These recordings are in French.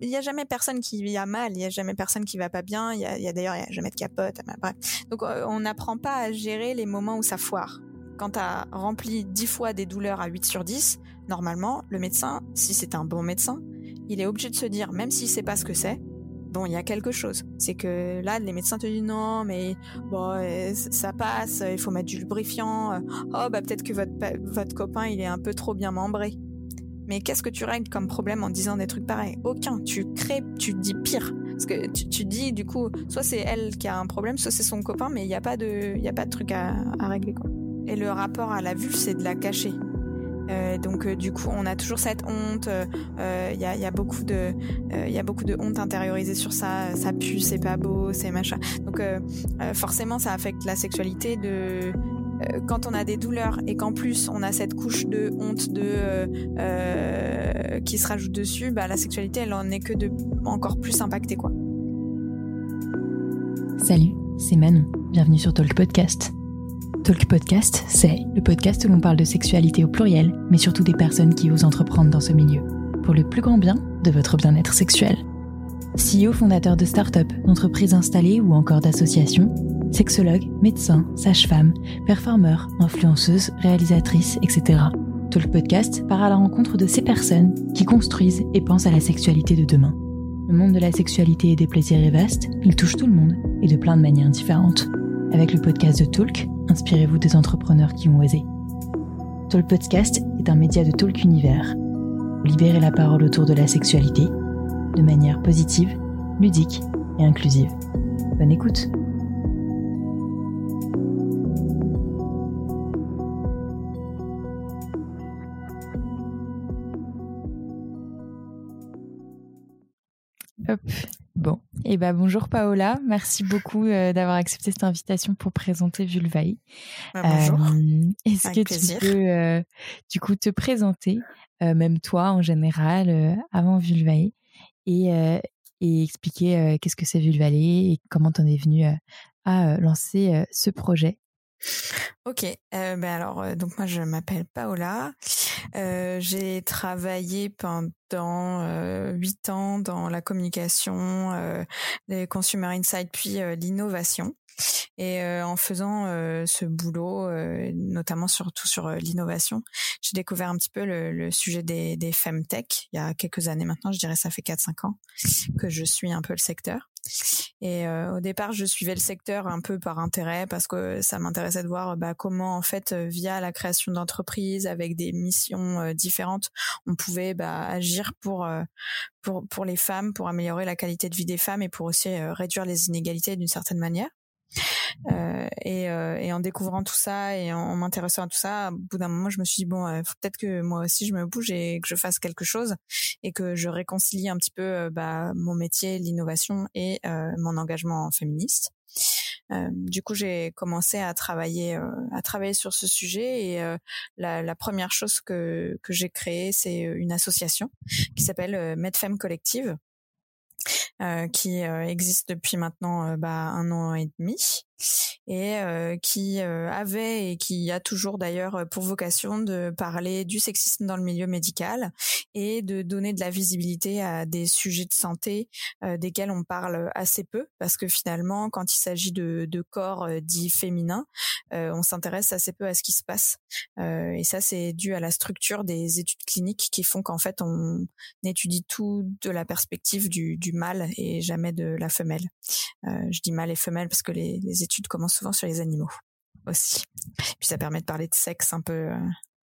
il y a jamais personne qui a mal, il y a jamais personne qui va pas bien, il y a, d'ailleurs il y a jamais de capote, bref. Donc euh, on n'apprend pas à gérer les moments où ça foire. Quand tu as rempli 10 fois des douleurs à 8 sur 10, normalement, le médecin, si c'est un bon médecin, il est obligé de se dire, même s'il sait pas ce que c'est, bon, il y a quelque chose. C'est que là, les médecins te disent non, mais bon, euh, ça passe, il faut mettre du lubrifiant. Euh, oh, bah peut-être que votre, votre copain, il est un peu trop bien membré. Mais qu'est-ce que tu règles comme problème en disant des trucs pareils? Aucun. Tu crées, tu dis pire. Parce que tu, dis, du coup, soit c'est elle qui a un problème, soit c'est son copain, mais il n'y a pas de, il a pas de truc à, régler. Et le rapport à la vue, c'est de la cacher. Euh, donc euh, du coup, on a toujours cette honte. Il euh, y, a, y, a, beaucoup de, il y a beaucoup de honte intériorisée sur ça. Ça pue, c'est pas beau, c'est machin. Donc forcément, ça affecte la sexualité de quand on a des douleurs et qu'en plus on a cette couche de honte de qui se rajoute dessus, bah, la sexualité elle en est que de encore plus impactée quoi. Salut, c'est Manon. Bienvenue sur Talk Podcast. Talk Podcast, c'est le podcast où l'on parle de sexualité au pluriel, mais surtout des personnes qui osent entreprendre dans ce milieu, pour le plus grand bien de votre bien-être sexuel. CEO fondateur de start-up, d'entreprises installées ou encore d'associations, sexologue, médecin, sage-femme, performeur, influenceuse, réalisatrice, etc. Talk Podcast part à la rencontre de ces personnes qui construisent et pensent à la sexualité de demain. Le monde de la sexualité et des plaisirs est vaste, il touche tout le monde et de plein de manières différentes. Avec le podcast de Talk, inspirez-vous des entrepreneurs qui ont osé. Talk Podcast est un média de Talk Univers. Libérez la parole autour de la sexualité de manière positive, ludique et inclusive. Bonne écoute Hop. Bon, et eh ben bonjour Paola, merci beaucoup euh, d'avoir accepté cette invitation pour présenter Vulvae. Bah, bonjour. Euh, est-ce que tu peux euh, du coup te présenter, même toi en général, avant Vulvae, et, expliquer qu'est-ce que c'est Vulvae et comment tu en es venu à lancer ce projet Ok, ben alors donc moi je m'appelle Paola. J'ai travaillé pendant huit ans dans la communication, les consumer insight puis l'innovation. Et en faisant ce boulot, notamment surtout sur l'innovation, j'ai découvert un petit peu le, le sujet des, des femtech il y a quelques années maintenant. Je dirais ça fait 4-5 ans que je suis un peu le secteur. Et euh, au départ, je suivais le secteur un peu par intérêt parce que ça m'intéressait de voir bah, comment, en fait, euh, via la création d'entreprises avec des missions euh, différentes, on pouvait bah, agir pour, pour pour les femmes, pour améliorer la qualité de vie des femmes et pour aussi réduire les inégalités d'une certaine manière. Euh, et, euh, et, en découvrant tout ça et en, m'intéressant à tout ça, au bout d'un moment, je me suis dit bon, euh, peut-être que moi aussi je me bouge et que je fasse quelque chose et que je réconcilie un petit peu bah, mon métier, l'innovation et mon engagement féministe. Euh, du coup, j'ai commencé à travailler à travailler sur ce sujet et la, la, première chose que que j'ai créée, c'est une association qui s'appelle Medfem Collective euh, qui euh, existe depuis maintenant euh, bah, un an et demi et euh, qui euh, avait et qui a toujours d'ailleurs pour vocation de parler du sexisme dans le milieu médical et de donner de la visibilité à des sujets de santé euh, desquels on parle assez peu parce que finalement quand il s'agit de, de, corps dits féminins on s'intéresse assez peu à ce qui se passe et ça c'est dû à la structure des études cliniques qui font qu'en fait on étudie tout de la perspective du, du mâle et jamais de la femelle. Je dis mâle et femelle parce que les, les études commencent souvent sur les animaux aussi. Puis ça permet de parler de sexe un peu euh,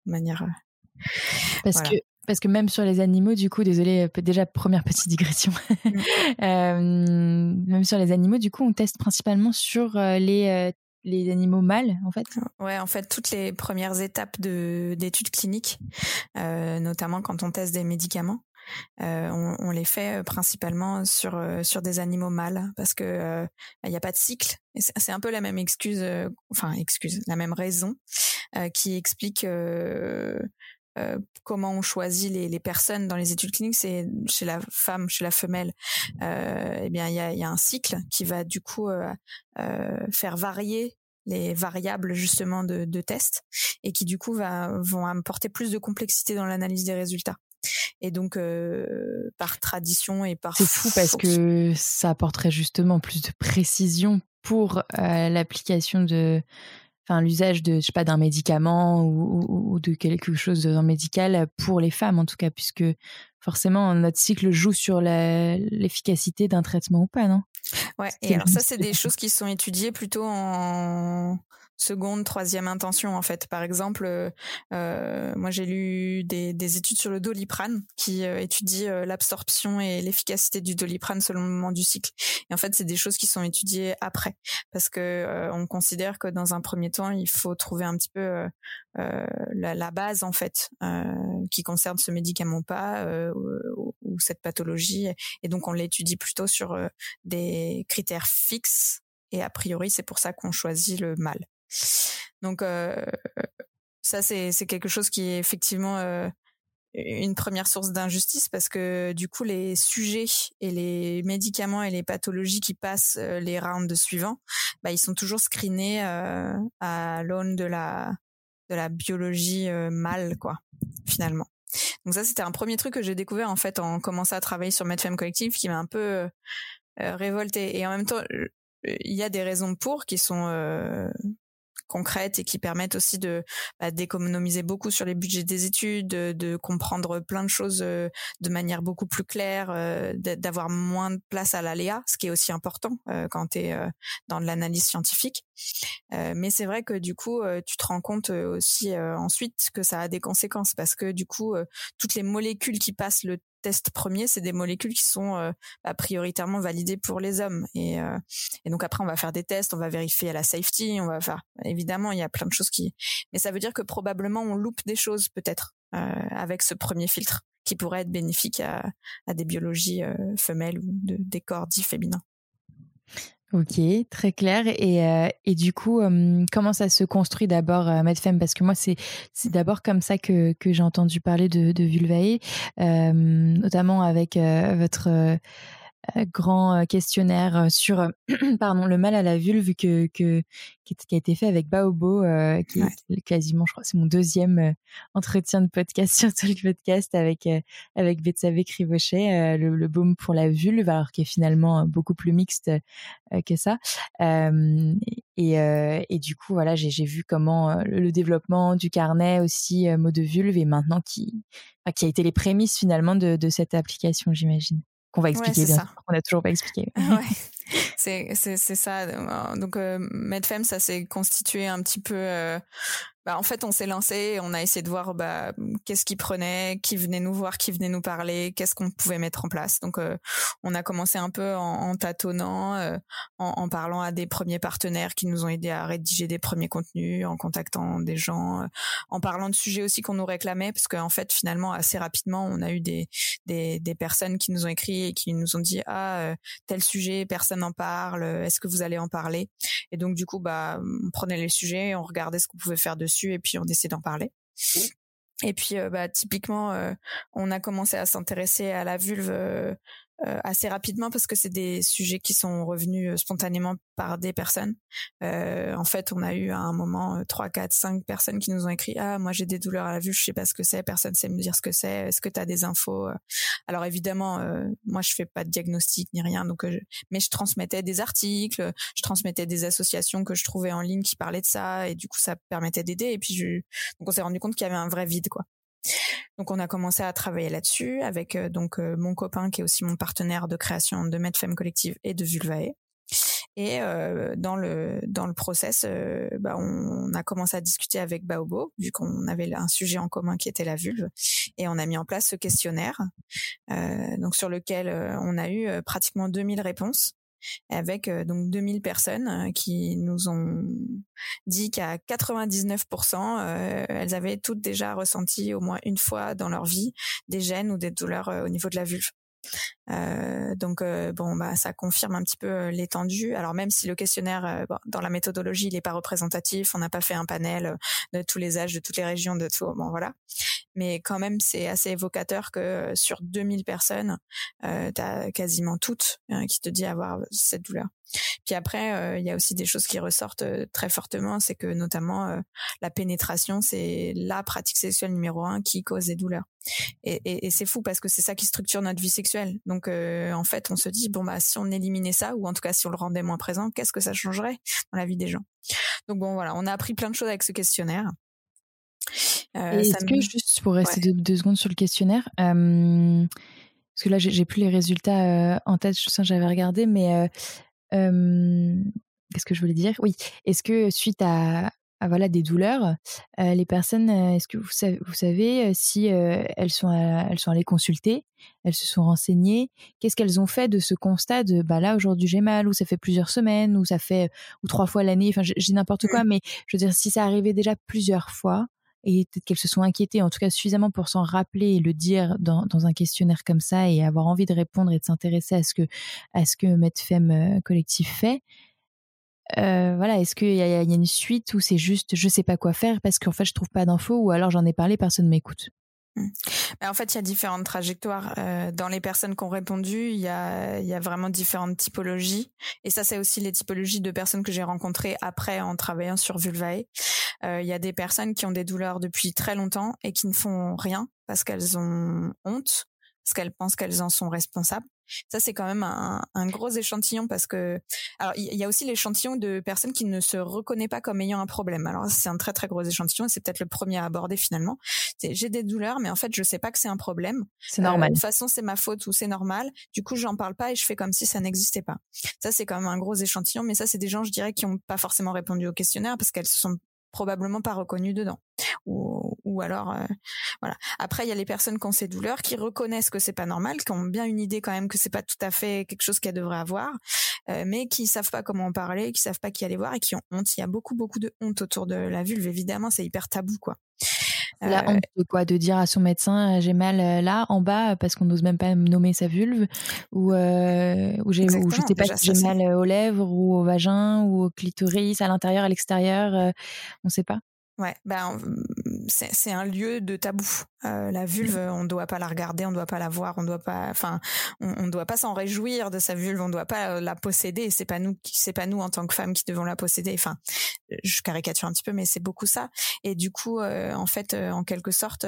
de manière. Euh, parce que parce que même sur les animaux, du coup, désolé, euh, déjà première petite digression. Mm. même sur les animaux, du coup, on teste principalement sur les les animaux mâles, en fait. Ouais, en fait, toutes les premières étapes de d'études cliniques, notamment quand on teste des médicaments, on, on, les fait euh, principalement sur euh, sur des animaux mâles parce que il n'y a pas de cycle. C'est un peu la même excuse, enfin excuse, la même raison qui explique comment on choisit les, personnes dans les études cliniques, c'est chez la femme, chez la femelle, euh, eh bien il y a, un cycle qui va du coup euh, faire varier les variables justement de, de tests et qui du coup va, vont apporter plus de complexité dans l'analyse des résultats. Et donc, par tradition et par... C'est fou parce que ça apporterait justement plus de précision pour l'application de enfin l'usage de je sais pas d'un médicament ou, de quelque chose médical pour les femmes en tout cas puisque forcément notre cycle joue sur l'efficacité d'un traitement ou pas non? Ouais et alors ça c'est des choses qui sont étudiées plutôt en seconde, troisième intention en fait. Par exemple, euh, euh, moi j'ai lu des, des, études sur le doliprane qui euh, étudient euh, l'absorption et l'efficacité du doliprane selon le moment du cycle. Et en fait, c'est des choses qui sont étudiées après parce que on considère que dans un premier temps, il faut trouver un petit peu la, la, base en fait qui concerne ce médicament pas ou, ou, cette pathologie. Et donc on l'étudie plutôt sur des critères fixes et a priori, c'est pour ça qu'on choisit le mal. Donc euh, ça, c'est quelque chose qui est effectivement euh, une première source d'injustice parce que du coup les sujets et les médicaments et les pathologies qui passent euh, les rounds suivants, bah, ils sont toujours screenés à l'aune de la de la biologie mâle quoi finalement. Donc ça c'était un premier truc que j'ai découvert en fait en commençant à travailler sur Medfem Collective qui m'a un peu révolté et en même temps il y a des raisons pour qui sont concrètes et qui permettent aussi de bah, d'économiser beaucoup sur les budgets des études, de, comprendre plein de choses euh, de manière beaucoup plus claire, euh, d'avoir moins de place à l'aléa, ce qui est aussi important euh, quand tu es dans de l'analyse scientifique. Mais c'est vrai que du coup, tu te rends compte aussi ensuite que ça a des conséquences parce que du coup, toutes les molécules qui passent le tests premiers, c'est des molécules qui sont euh, bah, prioritairement validées pour les hommes. Et, euh, donc après, on va faire des tests, on va vérifier la safety, on va faire. Évidemment, il y a plein de choses qui. Mais ça veut dire que probablement on loupe des choses peut-être euh, avec ce premier filtre qui pourrait être bénéfique à, des biologies femelles ou de, des corps dits féminins. Ok, très clair. Et, euh, et du coup, comment ça se construit d'abord, euh, Medfem Parce que moi, c'est d'abord comme ça que, que j'ai entendu parler de, de notamment avec euh, votre euh, grand euh, questionnaire euh, sur pardon le mal à la vulve que, que qui, a été fait avec Baobo qui est quasiment je crois c'est mon deuxième entretien de podcast sur Talk Podcast avec avec Betsavé Crivochet le, le, baume pour la vulve alors qui est finalement beaucoup plus mixte que ça. Et, et du coup voilà j'ai vu comment le, développement du carnet aussi mot de vulve et maintenant qui qui a été les prémices finalement de, de cette application j'imagine qu'on va expliquer bien. On n'a toujours pas expliqué. c'est c'est c'est ça. Donc euh, Medfem, ça s'est constitué un petit peu euh, bah, en fait, on s'est lancé, on a essayé de voir bah, qu'est-ce qui prenait, qui venait nous voir, qui venait nous parler, qu'est-ce qu'on pouvait mettre en place. Donc, euh, on a commencé un peu en, tâtonnant, euh, en, parlant à des premiers partenaires qui nous ont aidés à rédiger des premiers contenus, en contactant des gens, euh, en parlant de sujets aussi qu'on nous réclamait, parce qu'en fait, finalement, assez rapidement, on a eu des, des, des, personnes qui nous ont écrit et qui nous ont dit ah tel sujet, personne n'en parle, est-ce que vous allez en parler? Et donc, du coup, bah, on prenait les sujets, on regardait ce qu'on pouvait faire dessus et puis on essaie d'en parler. Et puis, euh, bah, typiquement, euh, on a commencé à s'intéresser à la vulve euh, assez rapidement parce que c'est des sujets qui sont revenus euh, spontanément par des personnes. Euh, en fait, on a eu à un moment trois, quatre, cinq personnes qui nous ont écrit ah moi j'ai des douleurs à la vue, je sais pas ce que c'est, personne sait me dire ce que c'est. Est-ce que tu as des infos Alors évidemment, moi je fais pas de diagnostic ni rien, donc mais je transmettais des articles, je transmettais des associations que je trouvais en ligne qui parlaient de ça et du coup ça permettait d'aider. Et puis je... donc on s'est rendu compte qu'il y avait un vrai vide quoi. Donc on a commencé à travailler là-dessus avec euh, donc euh, mon copain qui est aussi mon partenaire de création de Medfem Collective et de Vulvae. Et euh, dans le dans le process, bah, on, a commencé à discuter avec Baobo vu qu'on avait un sujet en commun qui était la vulve, et on a mis en place ce questionnaire, donc sur lequel on a eu pratiquement 2000 réponses avec euh, donc 2000 personnes euh, qui nous ont dit qu'à 99%, euh, elles avaient toutes déjà ressenti au moins une fois dans leur vie des gènes ou des douleurs au niveau de la vulve. Euh, donc euh, bon bah ça confirme un petit peu euh, l'étendue. Alors même si le questionnaire dans la méthodologie il est pas représentatif, on n'a pas fait un panel de tous les âges, de toutes les régions, de tout. Bon voilà. Mais quand même c'est assez évocateur que sur 2000 personnes, euh, as quasiment toutes qui te dit avoir cette douleur. Puis après, il y a aussi des choses qui ressortent très fortement, c'est que notamment la pénétration, c'est la pratique sexuelle numéro un qui cause des douleurs. Et, c'est fou parce que c'est ça qui structure notre vie sexuelle. Donc en fait, on se dit bon bah si on éliminait ça ou en tout cas si on le rendait moins présent, qu'est-ce que ça changerait dans la vie des gens? Donc bon voilà, on a appris plein de choses avec ce questionnaire. Est-ce que juste pour rester deux, secondes sur le questionnaire, parce que là j'ai plus les résultats en tête, je sens que j'avais regardé, mais qu'est-ce que je voulais dire? Oui, est-ce que suite à, voilà des douleurs, les personnes, est-ce que vous savez, vous savez si elles sont elles sont allées consulter, elles se sont renseignées, qu'est-ce qu'elles ont fait de ce constat de bah là aujourd'hui j'ai mal ou ça fait plusieurs semaines ou ça fait ou trois fois l'année, enfin j'ai n'importe quoi, mmh. mais je veux dire si ça arrivait déjà plusieurs fois, et peut-être qu'elles se sont inquiétées, en tout cas suffisamment pour s'en rappeler et le dire dans, un questionnaire comme ça et avoir envie de répondre et de s'intéresser à ce que à ce que euh, collectif fait. Euh, voilà, est-ce qu'il y, y, a une suite ou c'est juste je sais pas quoi faire parce qu'en fait je trouve pas d'infos ou alors j'en ai parlé personne m'écoute? Mmh. En fait, il y a différentes trajectoires. Euh, dans les personnes qui ont répondu, il y a, y a vraiment différentes typologies. Et ça, c'est aussi les typologies de personnes que j'ai rencontrées après en travaillant sur Vulvae. Euh, il y a des personnes qui ont des douleurs depuis très longtemps et qui ne font rien parce qu'elles ont honte, parce qu'elles pensent qu'elles en sont responsables. Ça, c'est quand même un, un, gros échantillon parce que, alors, il y a aussi l'échantillon de personnes qui ne se reconnaissent pas comme ayant un problème. Alors, c'est un très très gros échantillon et c'est peut-être le premier à aborder finalement. J'ai des douleurs, mais en fait, je sais pas que c'est un problème. C'est normal. Euh, de toute façon, c'est ma faute ou c'est normal. Du coup, j'en parle pas et je fais comme si ça n'existait pas. Ça, c'est quand même un gros échantillon, mais ça, c'est des gens, je dirais, qui n'ont pas forcément répondu au questionnaire parce qu'elles se sont probablement pas reconnues dedans ou, ou alors euh, voilà. Après, il y a les personnes qui ont ces douleurs, qui reconnaissent que c'est pas normal, qui ont bien une idée quand même que c'est pas tout à fait quelque chose qu'elles devraient avoir, euh, mais qui savent pas comment en parler, qui savent pas qui aller voir et qui ont honte. Il y a beaucoup beaucoup de honte autour de la vulve. Évidemment, c'est hyper tabou quoi. La honte de quoi? De dire à son médecin j'ai mal euh, là en bas parce qu'on n'ose même pas nommer sa vulve ou euh, ou j'ai ou je sais pas si j'ai mal aux lèvres ou au vagin ou au clitoris à l'intérieur à l'extérieur on sait pas. Ouais, ben c'est un lieu de tabou. Euh, la vulve, on ne doit pas la regarder, on ne doit pas la voir, on doit pas, enfin, on, ne doit pas s'en réjouir de sa vulve, on ne doit pas euh, la posséder. C'est pas nous, c'est pas nous en tant que femmes qui devons la posséder. Enfin, je caricature un petit peu, mais c'est beaucoup ça. Et du coup, euh, en fait, en quelque sorte,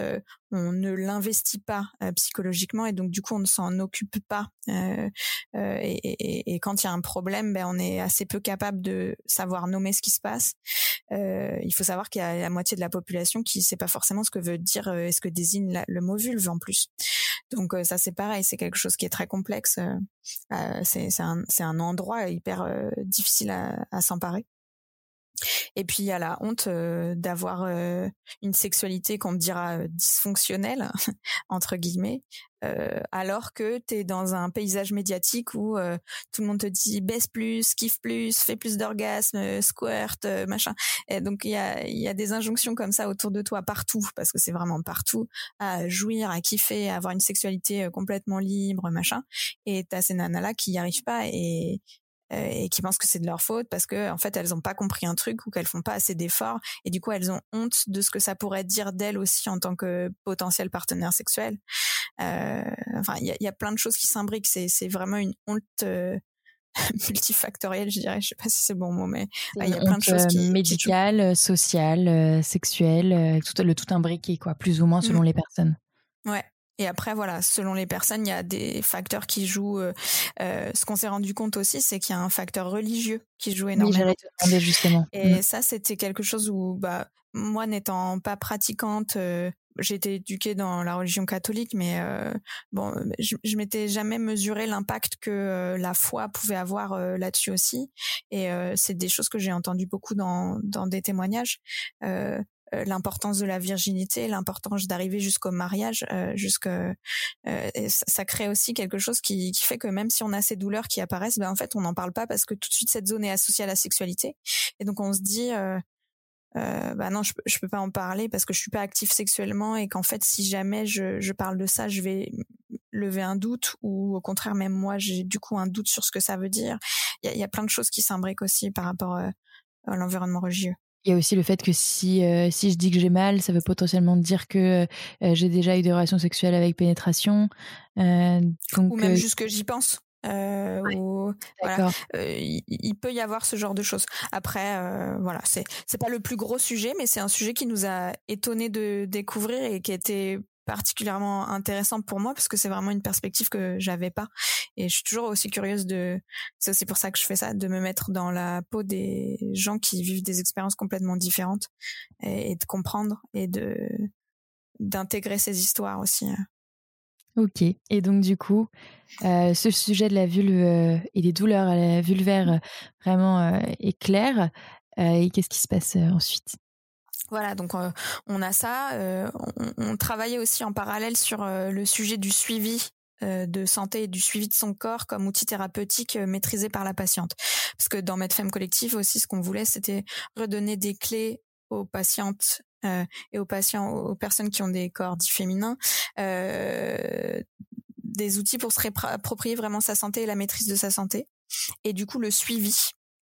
on ne l'investit pas psychologiquement et donc du coup, on ne s'en occupe pas. Et, et, et, quand il y a un problème, ben on est assez peu capable de savoir nommer ce qui se passe. il faut savoir qu'il y a la moitié de la population qui sait pas forcément ce que veut dire, euh, est-ce que désigne le mot vulve en plus. Donc euh, ça c'est pareil, c'est quelque chose qui est très complexe. Euh, c'est un, endroit hyper difficile à s'emparer. Et puis il y a la honte d'avoir une sexualité qu'on dira dysfonctionnelle entre guillemets, alors que tu es dans un paysage médiatique où tout le monde te dit baisse plus, kiffe plus, fais plus d'orgasme, squirt, machin. Et donc il y a, y a des injonctions comme ça autour de toi partout, parce que c'est vraiment partout, à jouir, à kiffer, à avoir une sexualité complètement libre, machin. Et t'as ces nanas là qui n'y arrivent pas et, euh, et qui pensent que c'est de leur faute parce que en fait elles ont pas compris un truc ou qu'elles font pas assez d'efforts et du coup elles ont honte de ce que ça pourrait dire d'elles aussi en tant que potentiel partenaire sexuel. Euh, enfin il y a, y a, plein de choses qui s'imbriquent. C'est c'est vraiment une honte. Euh, multifactorielle, je dirais. Je sais pas si c'est le bon mot, mais il y a plein de choses qui médicales, sociales, sexuelles, tout le tout imbriqué, quoi, plus ou moins selon mmh. les personnes. Ouais, et après, voilà, selon les personnes, il y a des facteurs qui jouent. Euh, euh ce qu'on s'est rendu compte aussi, c'est qu'il y a un facteur religieux qui joue énormément. Oui, justement. Et mm. ça, c'était quelque chose où, bah, moi, n'étant pas pratiquante, euh, j'ai été éduquée dans la religion catholique, mais euh, bon, je, je m'étais jamais mesuré l'impact que euh, la foi pouvait avoir euh, là-dessus aussi. Et c'est des choses que j'ai entendues beaucoup dans, dans des témoignages. Euh, l'importance de la virginité, l'importance d'arriver jusqu'au mariage, euh, jusque euh, ça, crée aussi quelque chose qui, qui, fait que même si on a ces douleurs qui apparaissent, ben en fait on n'en parle pas parce que tout de suite cette zone est associée à la sexualité. Et donc on se dit euh, bah non je, je peux pas en parler parce que je suis pas active sexuellement et qu'en fait si jamais je, je parle de ça je vais lever un doute ou au contraire même moi j'ai du coup un doute sur ce que ça veut dire. Il y a, y a plein de choses qui s'imbriquent aussi par rapport à l'environnement religieux il y a aussi le fait que si, euh, si je dis que j'ai mal, ça veut potentiellement dire que euh, j'ai déjà eu des relations sexuelles avec pénétration. Euh, donc, ou même juste que j'y pense. ou, voilà, il, peut y avoir ce genre de choses. Après, voilà, c'est c'est pas le plus gros sujet, mais c'est un sujet qui nous a étonné de découvrir et qui était particulièrement intéressant pour moi parce que c'est vraiment une perspective que j'avais pas et je suis toujours aussi curieuse de c'est aussi pour ça que je fais ça de me mettre dans la peau des gens qui vivent des expériences complètement différentes et, de comprendre et de d'intégrer ces histoires aussi Ok. Et donc, du coup, euh, ce sujet de la vulve euh, et des douleurs à la vulvaire euh, vraiment est clair. et qu'est-ce qui se passe ensuite? Voilà, donc on a ça. On, on, travaillait aussi en parallèle sur le sujet du suivi de santé et du suivi de son corps comme outil thérapeutique maîtrisé par la patiente. Parce que dans Medfemme Collective aussi, ce qu'on voulait, c'était redonner des clés aux patientes euh, et aux patients, aux personnes qui ont des corps dits féminins, euh, des outils pour se réapproprier vraiment sa santé et la maîtrise de sa santé. Et du coup, le suivi.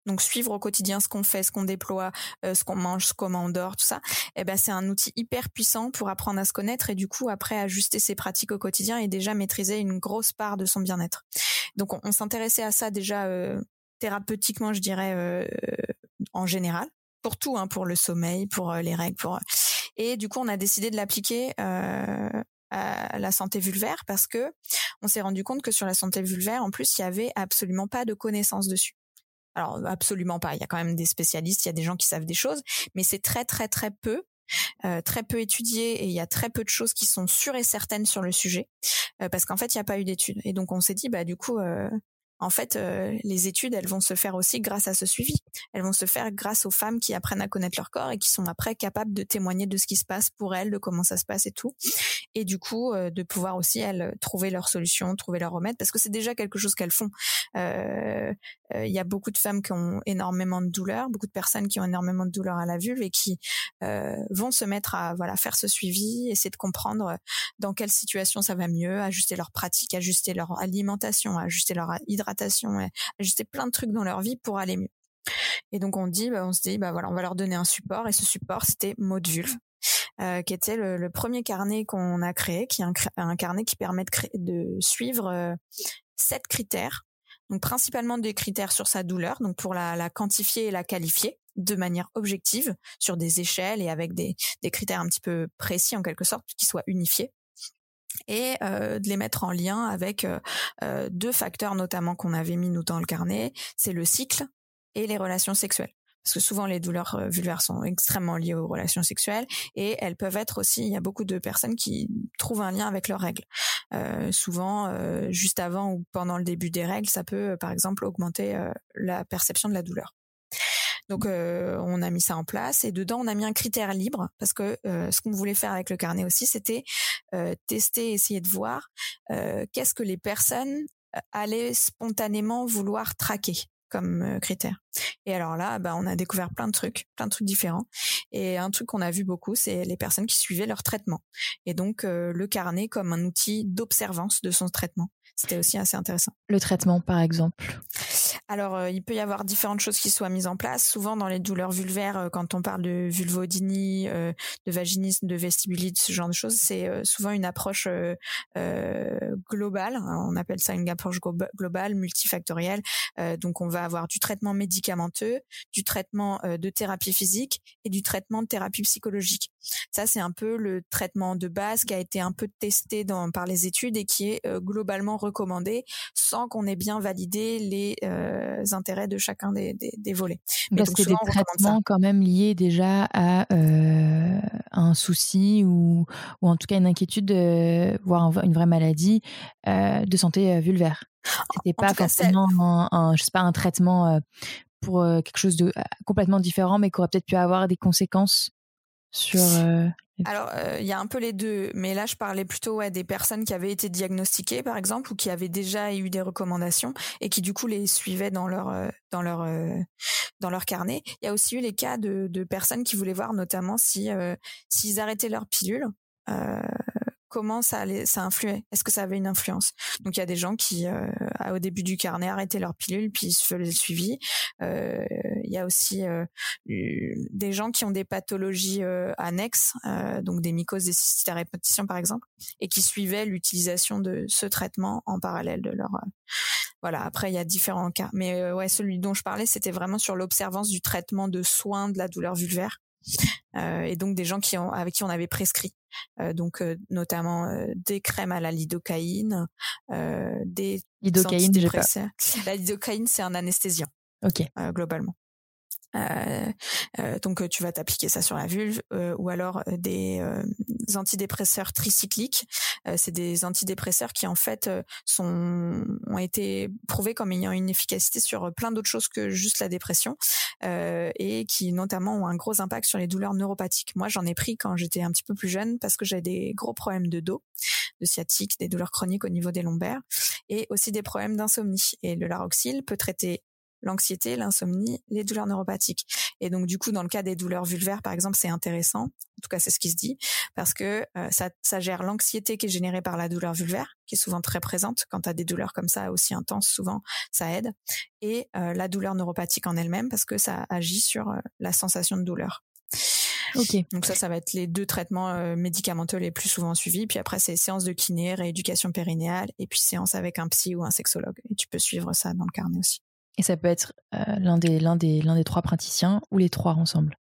Donc suivre au quotidien ce qu'on fait, ce qu'on déploie, euh, ce qu'on mange, comment on dort, tout ça. Eh ben c'est un outil hyper puissant pour apprendre à se connaître et du coup après ajuster ses pratiques au quotidien et déjà maîtriser une grosse part de son bien-être. Donc on, s'intéressait à ça déjà thérapeutiquement, je dirais en général pour tout, hein, pour le sommeil, pour euh, les règles, pour et du coup on a décidé de l'appliquer euh, à la santé vulvaire parce que on s'est rendu compte que sur la santé vulvaire, en plus, il y avait absolument pas de connaissances dessus. Alors absolument pas. Il y a quand même des spécialistes, il y a des gens qui savent des choses, mais c'est très très très peu. Euh, très peu étudié et il y a très peu de choses qui sont sûres et certaines sur le sujet euh, parce qu'en fait il n'y a pas eu d'études et donc on s'est dit bah du coup euh, en fait, euh, les études, elles vont se faire aussi grâce à ce suivi. Elles vont se faire grâce aux femmes qui apprennent à connaître leur corps et qui sont après capables de témoigner de ce qui se passe pour elles, de comment ça se passe et tout. Et du coup, euh, de pouvoir aussi, elles, trouver leur solution, trouver leur remède, parce que c'est déjà quelque chose qu'elles font. Euh, il y a beaucoup de femmes qui ont énormément de douleurs, beaucoup de personnes qui ont énormément de douleurs à la vulve et qui vont se mettre à voilà faire ce suivi, essayer de comprendre dans quelle situation ça va mieux, ajuster leur pratique, ajuster leur alimentation, ajuster leur hydratation ajuster plein de trucs dans leur vie pour aller mieux. Et donc on dit, bah, on se dit, bah voilà, on va leur donner un support et ce support c'était Vulve. Euh, qui était le, premier carnet qu'on a créé, qui est un, carnet qui permet de, suivre euh, sept critères, donc principalement des critères sur sa douleur, donc pour la, quantifier et la qualifier de manière objective sur des échelles et avec des critères un petit peu précis en quelque sorte, qui soient unifiés et euh, de les mettre en lien avec euh, euh, deux facteurs notamment qu'on avait mis nous dans le carnet, c'est le cycle et les relations sexuelles. Parce que souvent les douleurs vulvaires sont extrêmement liées aux relations sexuelles et elles peuvent être aussi, il y a beaucoup de personnes qui trouvent un lien avec leurs règles. souvent, juste avant ou pendant le début des règles, ça peut par exemple augmenter la perception de la douleur. Donc euh, on a mis ça en place et dedans on a mis un critère libre parce que euh, ce qu'on voulait faire avec le carnet aussi c'était euh, tester, essayer de voir qu'est-ce que les personnes allaient spontanément vouloir traquer comme critère. Et alors là, bah, on a découvert plein de trucs, plein de trucs différents. Et un truc qu'on a vu beaucoup, c'est les personnes qui suivaient leur traitement. Et donc le carnet comme un outil d'observance de son traitement. C'était aussi assez intéressant. Le traitement, par exemple alors, euh, il peut y avoir différentes choses qui soient mises en place. Souvent, dans les douleurs vulvaires, euh, quand on parle de vulvodynie, euh, de vaginisme, de vestibulite, ce genre de choses, c'est souvent une approche globale. on appelle ça une approche globale, multifactorielle. donc, on va avoir du traitement médicamenteux, du traitement de thérapie physique et du traitement de thérapie psychologique. Ça, c'est un peu le traitement de base qui a été un peu testé dans, par les études et qui est globalement recommandé sans qu'on ait bien validé les euh, intérêts de chacun des, des, volets. Parce que des traitements quand même liés déjà à, euh, un souci ou, ou en tout cas une inquiétude, voire une vraie maladie euh, de santé vulvaire. C'était pas forcément un, je sais pas, un traitement pour quelque chose de complètement différent, mais qui aurait peut-être pu avoir des conséquences sur alors, euh, il y a un peu les deux, mais là, je parlais plutôt ouais, des personnes qui avaient été diagnostiquées, par exemple, ou qui avaient déjà eu des recommandations et qui du coup les suivaient dans leur euh, dans leur euh, dans leur carnet. Il y a aussi eu les cas de, de personnes qui voulaient voir notamment si s'ils arrêtaient leur pilule, comment ça allait, ça influait Est-ce que ça avait une influence? Donc il y a des gens qui, euh, au début du carnet, arrêtaient leur pilule puis ils se faisaient le. Euh, il y a aussi euh, des gens qui ont des pathologies annexes, donc des mycoses, des cystites à répétition par exemple, et qui suivaient l'utilisation de ce traitement en parallèle de leur. voilà. Après il y a différents cas, mais ouais, celui dont je parlais, c'était vraiment sur l'observance du traitement de soins de la douleur vulvaire et donc des gens qui ont, avec qui on avait prescrit. donc notamment des crèmes à la lidocaïne, des lidocaïne, La lidocaïne, c'est un anesthésiant. Ok. globalement. Euh, euh, donc tu vas t'appliquer ça sur la vulve euh, ou alors des antidépresseurs tricycliques. c'est des antidépresseurs qui en fait sont ont été prouvés comme ayant une efficacité sur plein d'autres choses que juste la dépression et qui notamment ont un gros impact sur les douleurs neuropathiques. Moi, j'en ai pris quand j'étais un petit peu plus jeune parce que j'avais des gros problèmes de dos, de sciatique, des douleurs chroniques au niveau des lombaires et aussi des problèmes d'insomnie. Et le Laroxyl peut traiter l'anxiété, l'insomnie, les douleurs neuropathiques. Et donc du coup, dans le cas des douleurs vulvaires, par exemple, c'est intéressant. En tout cas, c'est ce qui se dit parce que euh, ça, ça gère l'anxiété qui est générée par la douleur vulvaire, qui est souvent très présente quand tu as des douleurs comme ça aussi intenses. Souvent, ça aide. Et euh, la douleur neuropathique en elle-même parce que ça agit sur euh, la sensation de douleur. Ok. Donc ça, ça va être les deux traitements médicamenteux les plus souvent suivis. Puis après, c'est séance de kiné, rééducation périnéale, et puis séance avec un psy ou un sexologue. Et tu peux suivre ça dans le carnet aussi. Et ça peut être euh, l'un des, l'un des, l'un des trois praticiens ou les trois ensemble.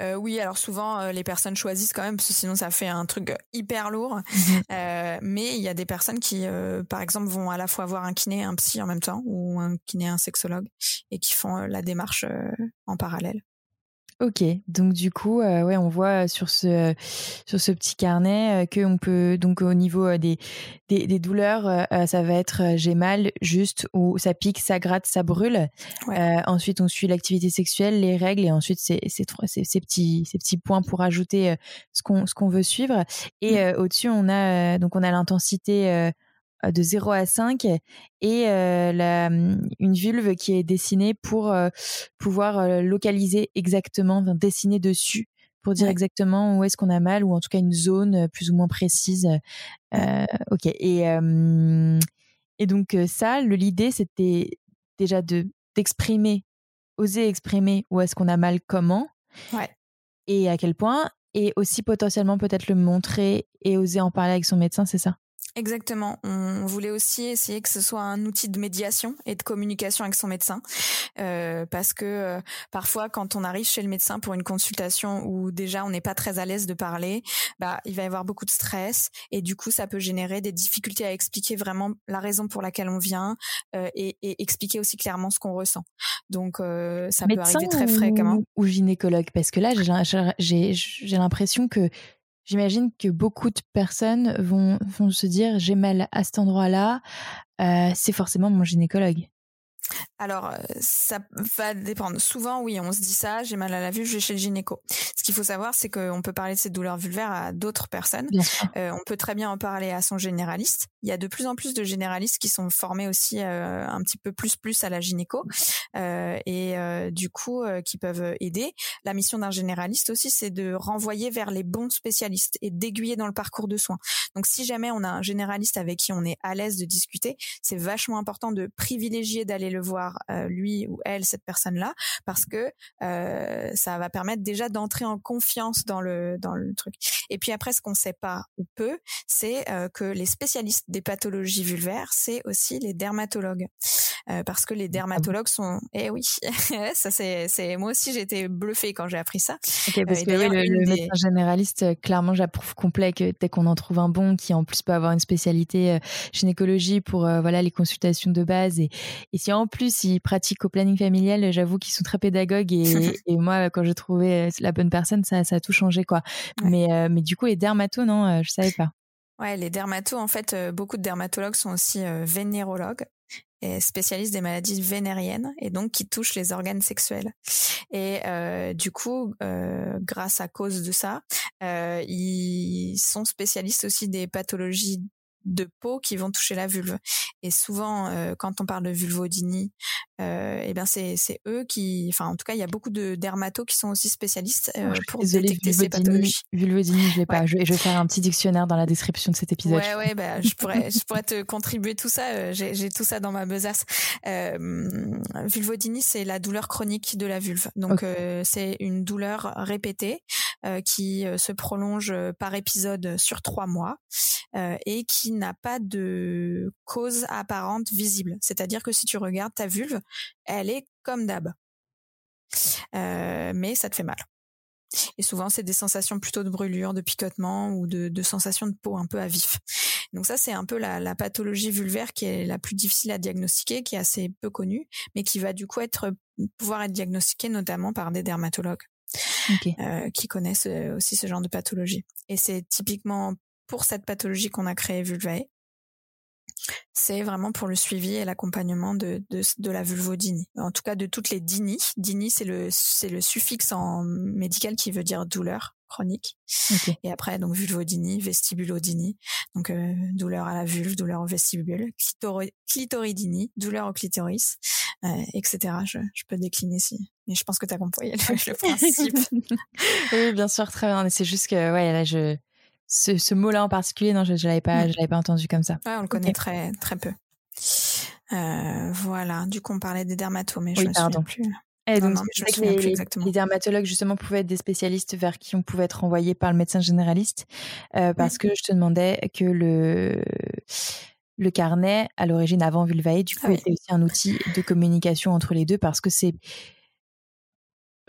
Euh, oui, alors souvent euh, les personnes choisissent quand même parce que sinon ça fait un truc hyper lourd. Mhm. mais il y a des personnes qui, par exemple, vont à la fois voir un kiné, un psy en même temps ou un kiné, un sexologue et qui font la démarche en parallèle. Ok, donc du coup, euh, ouais, on voit sur ce sur ce petit carnet euh, que on peut donc au niveau euh, des des, des douleurs, ça va être j'ai mal juste ou ça pique, ça gratte, ça brûle. ensuite, on suit l'activité sexuelle, les règles et ensuite c'est ces, ces, petits ces petits points pour ajouter ce qu'on ce qu'on veut suivre. Et mmh. au-dessus, on a donc on a l'intensité euh, de 0 à 5 et euh, la, mmh, une vulve qui est dessinée pour euh, pouvoir localiser exactement, dessiner dessus pour dire exactement où est-ce qu'on a mal ou en tout cas une zone plus ou moins précise. ok. Et, et donc ça, l'idée, c'était déjà de d'exprimer, oser exprimer où est-ce qu'on a mal, comment, et à quel point, et aussi potentiellement peut-être le montrer et oser en parler avec son médecin, c'est ça Exactement. On voulait aussi essayer que ce soit un outil de médiation et de communication avec son médecin, euh, parce que euh, parfois, quand on arrive chez le médecin pour une consultation où déjà on n'est pas très à l'aise de parler, bah il va y avoir beaucoup de stress et du coup ça peut générer des difficultés à expliquer vraiment la raison pour laquelle on vient euh, et, et, expliquer aussi clairement ce qu'on ressent. Donc euh, ça peut arriver très fréquemment. Ou gynécologue, parce que là j'ai l'impression que J'imagine que beaucoup de personnes vont, se dire j'ai mal à cet endroit-là, euh, c'est forcément mon gynécologue. Alors, euh, ça va dépendre. Souvent, oui, on se dit ça, j'ai mal à la vue, je vais chez le gynéco. Ce qu'il faut savoir, c'est qu'on peut parler de ces douleurs vulvaires à d'autres personnes. Euh, on peut très bien en parler à son généraliste. Il y a de plus en plus de généralistes qui sont formés aussi euh, un petit peu plus plus à la gynéco et du coup qui peuvent aider. La mission d'un généraliste aussi, c'est de renvoyer vers les bons spécialistes et d'aiguiller dans le parcours de soins. Donc, si jamais on a un généraliste avec qui on est à l'aise de discuter, c'est vachement important de privilégier d'aller le voir euh, lui ou elle cette personne là parce que euh, ça va permettre déjà d'entrer en confiance dans le dans le truc. Et puis après ce qu'on sait pas ou peu c'est euh, que les spécialistes des pathologies vulvaires c'est aussi les dermatologues parce que les dermatologues sont eh oui ça c'est c'est moi aussi j'étais bluffée quand j'ai appris ça parce que le, médecin généraliste clairement j'approuve complet que dès qu'on en trouve un bon qui en plus peut avoir une spécialité gynécologie pour voilà les consultations de base et, et si en plus ils pratiquent au planning familial, j'avoue qu'ils sont très pédagogues et, et, moi quand j'ai trouvé euh, la bonne personne, ça, ça a tout changé quoi. Mais, euh, mais du coup, les dermatos, non, euh, je savais pas. Ouais, les dermatos, en fait, beaucoup de dermatologues sont aussi vénérologues et spécialistes des maladies vénériennes et donc qui touchent les organes sexuels. Et du coup, grâce à cause de ça, ils sont spécialistes aussi des pathologies de peau qui vont toucher la vulve. Et souvent, euh, quand on parle de vulvodynie, euh, eh bien c'est eux qui, enfin en tout cas, il y a beaucoup de dermatos qui sont aussi spécialistes euh, pour détecter ces pathologies. Vulvodynie, je l'ai pas. Je, vais faire un petit dictionnaire dans la description de cet épisode. Ouais, ouais, bah, je pourrais, je pourrais te contribuer tout ça. Euh, j'ai, tout ça dans ma besace. Euh, vulvodynie, c'est la douleur chronique de la vulve. Donc euh, c'est une douleur répétée qui se prolonge par épisode sur trois mois et qui n'a pas de cause apparente visible. C'est-à-dire que si tu regardes ta vulve, elle est comme d'hab. Euh, mais ça te fait mal. Et souvent, c'est des sensations plutôt de brûlure, de picotement ou de, de sensations de peau un peu à vif. Donc ça, c'est un peu la, la, pathologie vulvaire qui est la plus difficile à diagnostiquer, qui est assez peu connue, mais qui va du coup être pouvoir être diagnostiquée notamment par des dermatologues euh, qui connaissent euh, aussi ce genre de pathologie. Et c'est typiquement pour cette pathologie qu'on a créé Vulvae c'est vraiment pour le suivi et l'accompagnement de, de, de, la vulvodynie. En tout cas, de toutes les dynies. Dynie, c'est le, c'est le suffixe en médical qui veut dire douleur chronique. Et après, donc vulvodynie, vestibulodynie, donc euh, douleur à la vulve, douleur au vestibule, clitoridynie, douleur au clitoris, euh, etc. Je, je, peux décliner si, mais je pense que tu as compris le, le principe. oui, bien sûr, très bien. C'est juste que, ouais, là, je, ce, ce mot-là en particulier, non, je, je l'avais pas, mm. je l'avais pas entendu comme ça. Ouais, on le connaît très très peu. Euh, voilà. Du coup, on parlait des dermatos, mais je ne me plus. Et eh, je que les, plus exactement. les, dermatologues justement pouvaient être des spécialistes vers qui on pouvait être envoyé par le médecin généraliste, euh, parce que je te demandais que le le carnet, à l'origine avant Vulvae, du coup, ah était aussi un outil de communication entre les deux parce que c'est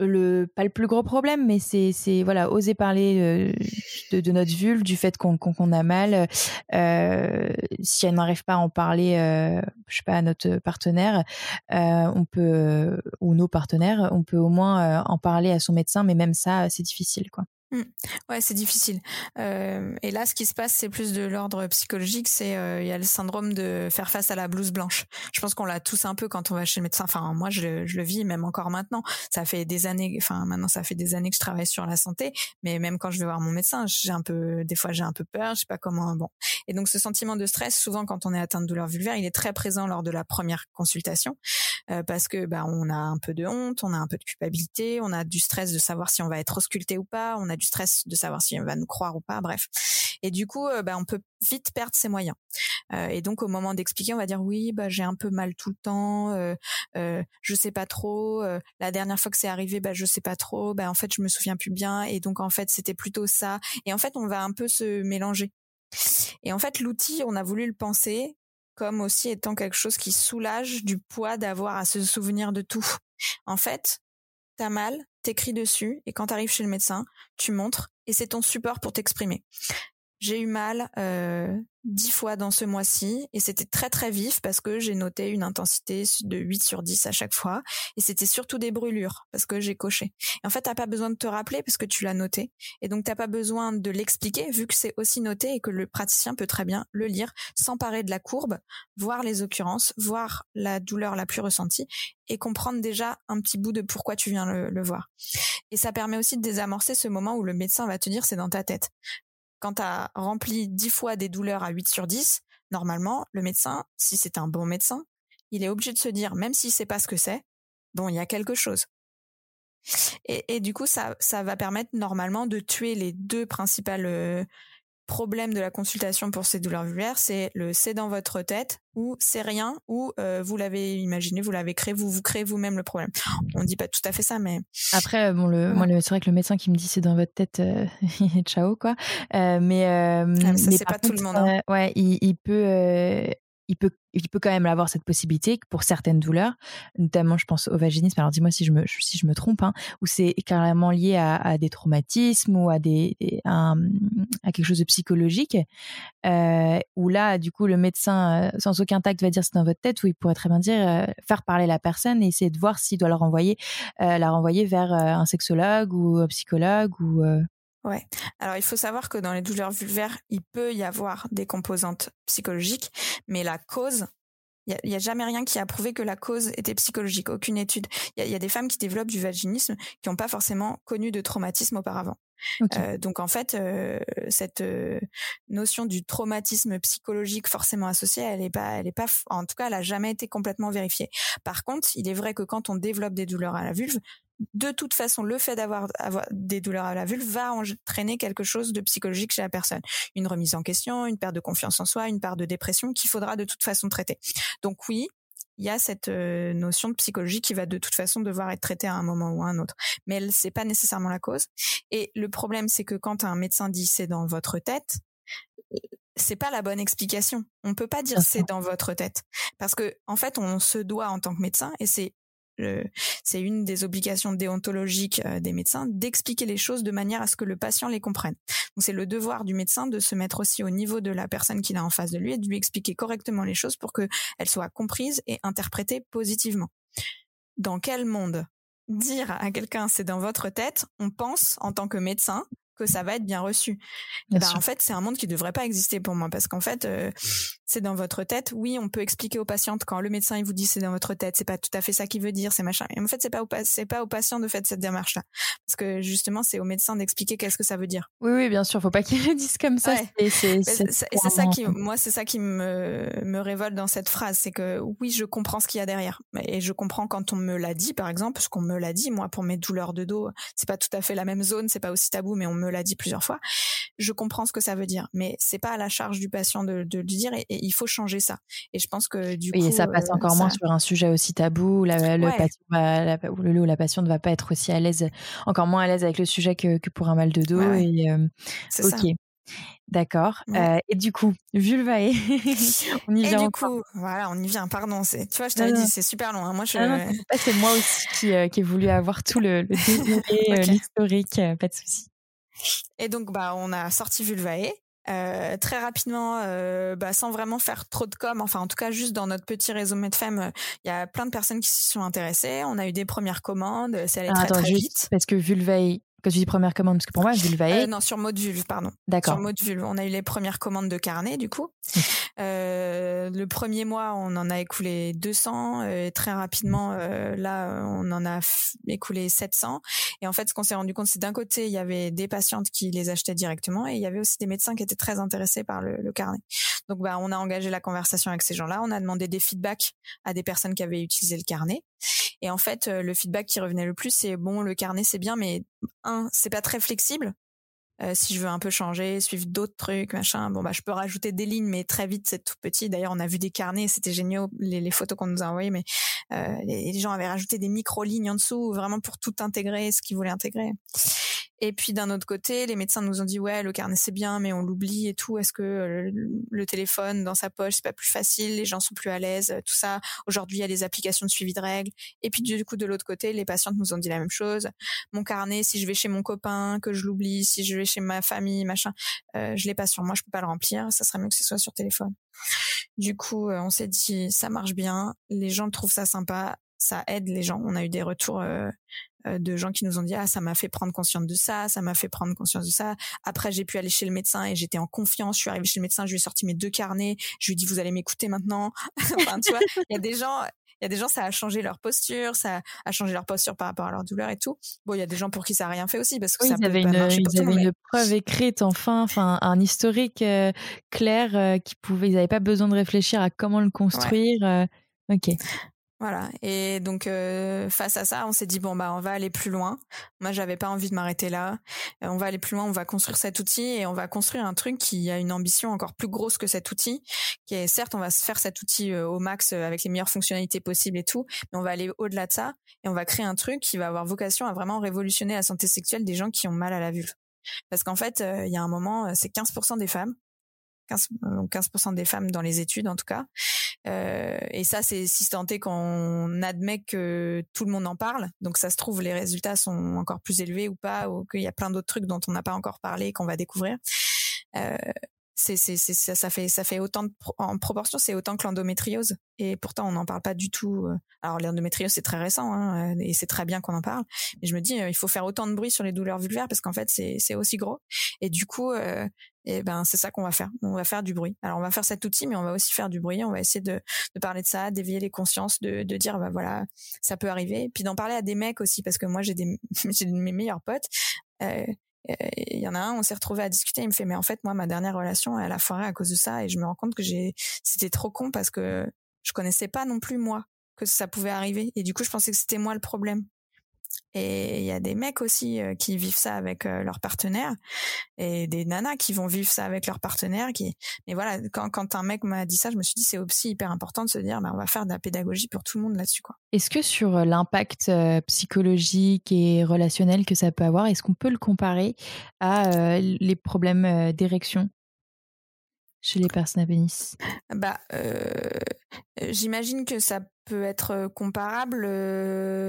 le pas le plus gros problème, mais c'est c'est voilà oser parler euh, de, notre vulve, du fait qu'on qu'on a mal. Euh, si elle n'arrive pas à en parler, euh, je sais pas à notre partenaire, euh, on peut ou nos partenaires, on peut au moins en parler à son médecin, mais même ça c'est difficile quoi. Mmh. Ouais, c'est difficile. Euh, et là, ce qui se passe, c'est plus de l'ordre psychologique. C'est euh, il y a le syndrome de faire face à la blouse blanche. Je pense qu'on l'a tous un peu quand on va chez le médecin. Enfin, moi, je, le vis même encore maintenant. Ça fait des années. Enfin, maintenant, ça fait des années que je travaille sur la santé. Mais même quand je vais voir mon médecin, j'ai un peu, des fois, j'ai un peu peur. Je sais pas comment. Bon. Et donc, ce sentiment de stress, souvent, quand on est atteint de douleur vulvaire, il est très présent lors de la première consultation euh, parce que bah, on a un peu de honte, on a un peu de culpabilité, on a du stress de savoir si on va être ausculté ou pas, on a du stress de savoir si on va nous croire ou pas, bref. Et du coup, euh, bah, on peut vite perdre ses moyens. Euh, et donc, au moment d'expliquer, on va dire oui, bah, j'ai un peu mal tout le temps, euh, je sais pas trop. La dernière fois que c'est arrivé, bah, je sais pas trop. Bah, en fait, je me souviens plus bien. Et donc, en fait, c'était plutôt ça. Et en fait, on va un peu se mélanger. Et en fait, l'outil, on a voulu le penser comme aussi étant quelque chose qui soulage du poids d'avoir à se souvenir de tout. En fait, t'as mal, t'écris dessus, et quand t'arrives chez le médecin, tu montres, et c'est ton support pour t'exprimer. J'ai eu mal euh, dix fois dans ce mois-ci et c'était très très vif parce que j'ai noté une intensité de 8 sur 10 à chaque fois et c'était surtout des brûlures parce que j'ai coché. En fait, t'as pas besoin de te rappeler parce que tu l'as noté et donc t'as pas besoin de l'expliquer vu que c'est aussi noté et que le praticien peut très bien le lire, s'emparer de la courbe, voir les occurrences, voir la douleur la plus ressentie et comprendre déjà un petit bout de pourquoi tu viens le, le voir. Et ça permet aussi de désamorcer ce moment où le médecin va te dire c'est dans ta tête quand tu as rempli 10 fois des douleurs à 8 sur 10, normalement, le médecin, si c'est un bon médecin, il est obligé de se dire, même s'il sait pas ce que c'est, bon, il y a quelque chose. Et, du coup, ça, ça va permettre normalement de tuer les deux principales euh, problème de la consultation pour ces douleurs vulvaires, c'est le c'est dans votre tête ou c'est rien ou euh, vous l'avez imaginé, vous l'avez créé, vous vous créez vous-même le problème. On dit pas tout à fait ça, mais après bon le moi c'est vrai que le médecin qui me dit c'est dans votre tête, euh, ciao quoi. Euh, mais ah, mais ça c'est pas tout le monde. Hein. ouais, il, il peut il peut, il peut quand même avoir cette possibilité pour certaines douleurs, notamment je pense au vaginisme. Alors dis-moi si je me, si je me trompe, hein, où c'est carrément lié à, des traumatismes ou à des, à quelque chose de psychologique, euh, où là du coup le médecin euh, sans aucun tact va dire c'est dans votre tête, où il pourrait très bien dire euh, faire parler la personne et essayer de voir s'il doit la renvoyer, euh, la renvoyer vers un sexologue ou un psychologue ou Ouais. Alors il faut savoir que dans les douleurs vulvaires, il peut y avoir des composantes psychologiques, mais la cause, il n'y a, jamais rien qui a prouvé que la cause était psychologique, aucune étude. Il y, a, des femmes qui développent du vaginisme qui n'ont pas forcément connu de traumatisme auparavant. Euh, donc en fait, euh, cette euh, notion du traumatisme psychologique forcément associé, elle est pas, elle est pas, en tout cas, elle a jamais été complètement vérifiée. Par contre, il est vrai que quand on développe des douleurs à la vulve, de toute façon, le fait d'avoir des douleurs à la vulve va entraîner quelque chose de psychologique chez la personne. Une remise en question, une perte de confiance en soi, une part de dépression qu'il faudra de toute façon traiter. Donc oui, il y a cette euh, notion de psychologie qui va de toute façon devoir être traitée à un moment ou à un autre. Mais c'est pas nécessairement la cause. Et le problème, c'est que quand un médecin dit c'est dans votre tête, c'est pas la bonne explication. On peut pas dire c'est dans votre tête parce que en fait on se doit en tant que médecin et c'est c'est une des obligations déontologiques des médecins d'expliquer les choses de manière à ce que le patient les comprenne. C'est le devoir du médecin de se mettre aussi au niveau de la personne qu'il a en face de lui et de lui expliquer correctement les choses pour qu'elles soient comprises et interprétées positivement. Dans quel monde dire à quelqu'un c'est dans votre tête, on pense en tant que médecin que ça va être bien reçu. Ben, en fait, c'est un monde qui ne devrait pas exister pour moi parce qu'en fait, euh, c'est dans votre tête. Oui, on peut expliquer aux patientes quand le médecin il vous dit c'est dans votre tête, c'est pas tout à fait ça qu'il veut dire, c'est machin. Et en fait, c'est pas au c'est pas aux patients de faire cette démarche là, parce que justement, c'est au médecin d'expliquer qu'est-ce que ça veut dire. Oui, oui, bien sûr, faut pas qu'ils le disent comme ça. Et c'est ça qui, moi, c'est ça qui me me révolte dans cette phrase, c'est que oui, je comprends ce qu'il y a derrière, et je comprends quand on me l'a dit, par exemple, parce qu'on me l'a dit, moi, pour mes douleurs de dos, c'est pas tout à fait la même zone, c'est pas aussi tabou, mais on me l'a dit plusieurs fois. Je comprends ce que ça veut dire, mais c'est pas à la charge du patient de, de le dire, et, il faut changer ça. Et je pense que du coup, et ça passe euh, encore moins sur un sujet aussi tabou où la, le patient la, le, la patiente ne va pas être aussi à l'aise, encore moins à l'aise avec le sujet que, que pour un mal de dos. Et, euh, ok. D'accord. Euh, et du coup, vulvae, on y vient. Et du coup, voilà, on y vient. Pardon, c'est, tu vois, je t'avais dit, c'est super long. Hein. Moi, je. Ah c'est moi aussi qui, qui ai voulu avoir tout le, le l'historique. Pas de souci. Et donc, bah, on a sorti Vulvae. Euh, très rapidement, euh, bah, sans vraiment faire trop de com, enfin en tout cas juste dans notre petit réseau Medfem, il y a plein de personnes qui s'y sont intéressées. On a eu des premières commandes, c'est allé ah, très très vite. Parce que Vulvae, quand tu dis première commande, parce que pour moi, Vulvae. Euh, non, sur mode Vulve, pardon. D'accord. Sur mode Vulve. On a eu les premières commandes de carnet, du coup. euh, le premier mois, on en a écoulé 200. Euh, et très rapidement, euh, là, on en a écoulé 700. Et en fait, ce qu'on s'est rendu compte, c'est d'un côté, il y avait des patientes qui les achetaient directement et il y avait aussi des médecins qui étaient très intéressés par le, le carnet. Donc, bah, on a engagé la conversation avec ces gens-là. On a demandé des feedbacks à des personnes qui avaient utilisé le carnet. Et en fait, euh, le feedback qui revenait le plus, c'est bon, le carnet c'est bien, mais un, c'est pas très flexible. Euh, si je veux un peu changer, suivre d'autres trucs, machin, bon bah je peux rajouter des lignes, mais très vite c'est tout petit. D'ailleurs, on a vu des carnets, c'était génial les, photos qu'on nous a envoyées, mais euh, les, les, gens avaient rajouté des micro lignes en dessous, vraiment pour tout intégrer, ce qu'ils voulaient intégrer. Et puis d'un autre côté, les médecins nous ont dit ouais, le carnet c'est bien, mais on l'oublie et tout. Est-ce que euh, le téléphone dans sa poche c'est pas plus facile? Les gens sont plus à l'aise, tout ça. Aujourd'hui, il y a des applications de suivi de règles. Et puis du coup, de l'autre côté, les patientes nous ont dit la même chose. Mon carnet, si je vais chez mon copain, que je l'oublie, si je vais chez ma famille, machin, euh, je l'ai pas sur moi, je peux pas le remplir. Ça serait mieux que ce soit sur téléphone. Du coup, euh, on s'est dit ça marche bien. Les gens trouvent ça sympa ça aide les gens. On a eu des retours euh, euh, de gens qui nous ont dit ah ça m'a fait prendre conscience de ça, ça m'a fait prendre conscience de ça. Après j'ai pu aller chez le médecin et j'étais en confiance. Je suis arrivée chez le médecin, je lui ai sorti mes deux carnets, je lui ai dit vous allez m'écouter maintenant. enfin tu vois, il y a des gens il y a des gens, ça a changé leur posture, ça a changé leur posture par rapport à leur douleur et tout. Bon, il y a des gens pour qui ça a rien fait aussi parce que ça ils avaient une, ils avaient une preuve écrite, enfin, enfin, un historique euh, clair qui pouvait, ils n'avaient pas besoin de réfléchir à comment le construire. ok. Voilà. Et donc euh, face à ça, on s'est dit bon bah on va aller plus loin. Moi, j'avais pas envie de m'arrêter là. Euh, on va aller plus loin. On va construire cet outil et on va construire un truc qui a une ambition encore plus grosse que cet outil. Qui est certes, on va se faire cet outil euh, au max avec les meilleures fonctionnalités possibles et tout, mais on va aller au-delà de ça et on va créer un truc qui va avoir vocation à vraiment révolutionner la santé sexuelle des gens qui ont mal à la vulve. Parce qu'en fait, il y a un moment, c'est 15% des femmes 15, 15% des femmes dans les études en tout cas, euh, et ça, c'est si est qu'on admet que tout le monde en parle. Donc ça se trouve, les résultats sont encore plus élevés ou pas, ou qu'il y a plein d'autres trucs dont on n'a pas encore parlé qu'on va découvrir. Euh, c'est, c'est, c'est, ça, ça fait, ça fait autant de, en proportion, c'est autant que l'endométriose. Et pourtant, on n'en parle pas du tout. Euh. Alors, l'endométriose, c'est très récent, hein, et c'est très bien qu'on en parle. Mais je me dis, il faut faire autant de bruit sur les douleurs vulvaires parce qu'en fait, c'est, c'est aussi gros. Et du coup, euh, et ben c'est ça qu'on va faire. On va faire du bruit. Alors on va faire cet outil, mais on va aussi faire du bruit. On va essayer de, de parler de ça, d'éveiller les consciences, de, de dire bah voilà, ça peut arriver. Puis d'en parler à des mecs aussi, parce que moi j'ai des j'ai mes meilleurs potes. Euh, il y en a un, on s'est retrouvé à discuter. Il me fait mais en fait moi ma dernière relation elle a foiré à cause de ça et je me rends compte que j'ai c'était trop con parce que je connaissais pas non plus moi que ça pouvait arriver et du coup je pensais que c'était moi le problème. Et il y a des mecs aussi euh, qui vivent ça avec euh, leurs partenaires et des nanas qui vont vivre ça avec leurs partenaires. Qui... Mais voilà, quand, quand un mec m'a dit ça, je me suis dit c'est aussi hyper important de se dire bah, on va faire de la pédagogie pour tout le monde là-dessus. quoi. Est-ce que sur euh, l'impact psychologique et relationnel que ça peut avoir, est-ce qu'on peut le comparer à les problèmes d'érection? Chez les personnes à pénis? Bah, j'imagine que ça peut être comparable.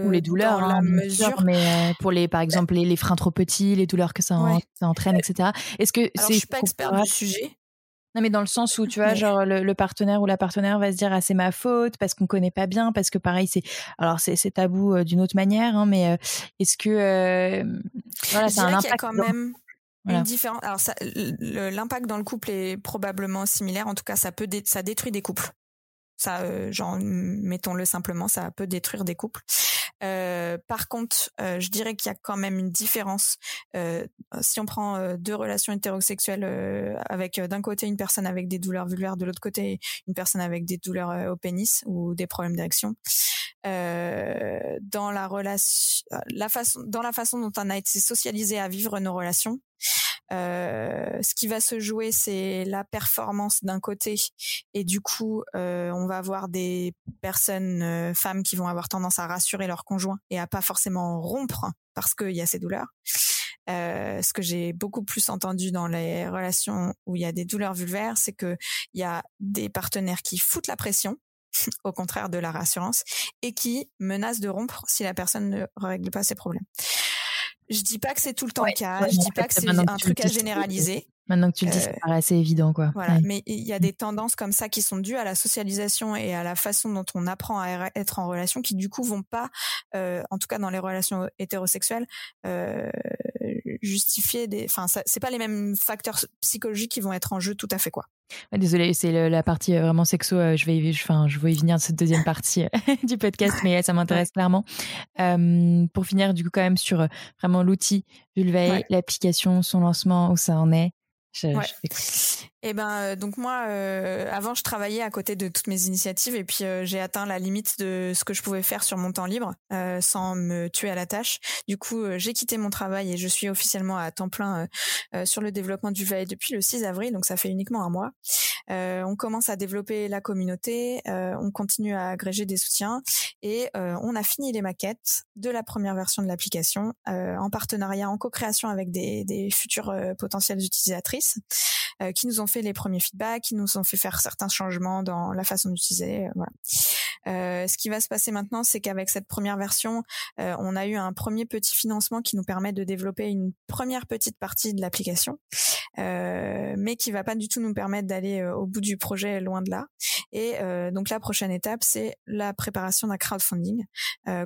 Ou les douleurs, dans la hein, mesure. mais pour les, par exemple, les, freins trop petits, les douleurs que ça, entraîne, etc. Est-ce que c'est. Je suis pas expert du sujet. Non, mais dans le sens où, tu vois, genre, le, partenaire ou la partenaire va se dire, ah, c'est ma faute, parce qu'on connaît pas bien, parce que pareil, c'est, alors, c'est, tabou d'une autre manière, hein, mais est-ce que, voilà, c'est un impact. quand même une différence. Alors, l'impact dans le couple est probablement similaire. En tout cas, ça peut, ça détruit des couples. Ça, euh, genre, mettons-le simplement, ça peut détruire des couples. Euh, par contre, euh, je dirais qu'il y a quand même une différence. Euh, si on prend euh, deux relations hétérosexuelles avec d'un côté une personne avec des douleurs vulvaires, de l'autre côté une personne avec des douleurs au pénis ou des problèmes d'érection, dans la relation, la façon, dans la façon dont on a été socialisé à vivre nos relations, euh, ce qui va se jouer, c'est la performance d'un côté, et du coup, euh, on va avoir des personnes, euh, femmes, qui vont avoir tendance à rassurer leur conjoint et à pas forcément rompre parce qu'il y a ces douleurs. ce que j'ai beaucoup plus entendu dans les relations où il y a des douleurs vulvaires, c'est que il y a des partenaires qui foutent la pression, au contraire de la rassurance, et qui menacent de rompre si la personne ne règle pas ses problèmes. Je dis pas que c'est tout le temps le cas. je dis pas que c'est un truc à généraliser. Maintenant que tu le dis, ça euh, paraît assez évident, quoi. Voilà, mais il y a des tendances comme ça qui sont dues à la socialisation et à la façon dont on apprend à être en relation, qui du coup vont pas, euh, en tout cas dans les relations hétérosexuelles, euh, justifier des. Enfin, c'est pas les mêmes facteurs psychologiques qui vont être en jeu tout à fait, quoi. désolée, c'est la partie vraiment sexo. je vais, enfin, je vais y venir de cette deuxième partie du podcast, mais ça m'intéresse clairement. pour finir, du coup, quand même sur vraiment l'outil l'application, son lancement, où ça en est. Je, eh ben euh, donc moi euh, avant je travaillais à côté de toutes mes initiatives et puis euh, j'ai atteint la limite de ce que je pouvais faire sur mon temps libre sans me tuer à la tâche. Du coup j'ai quitté mon travail et je suis officiellement à temps plein sur le développement du VAE depuis le 6 avril donc ça fait uniquement un mois. On commence à développer la communauté, on continue à agréger des soutiens et on a fini les maquettes de la première version de l'application en partenariat en co-création avec des, des futures potentielles utilisatrices qui nous ont fait les premiers feedbacks, qui nous ont fait faire certains changements dans la façon d'utiliser. Euh, voilà. Euh, ce qui va se passer maintenant, c'est qu'avec cette première version, euh, on a eu un premier petit financement qui nous permet de développer une première petite partie de l'application, euh, mais qui va pas du tout nous permettre d'aller au bout du projet, loin de là. Et donc la prochaine étape, c'est la préparation d'un crowdfunding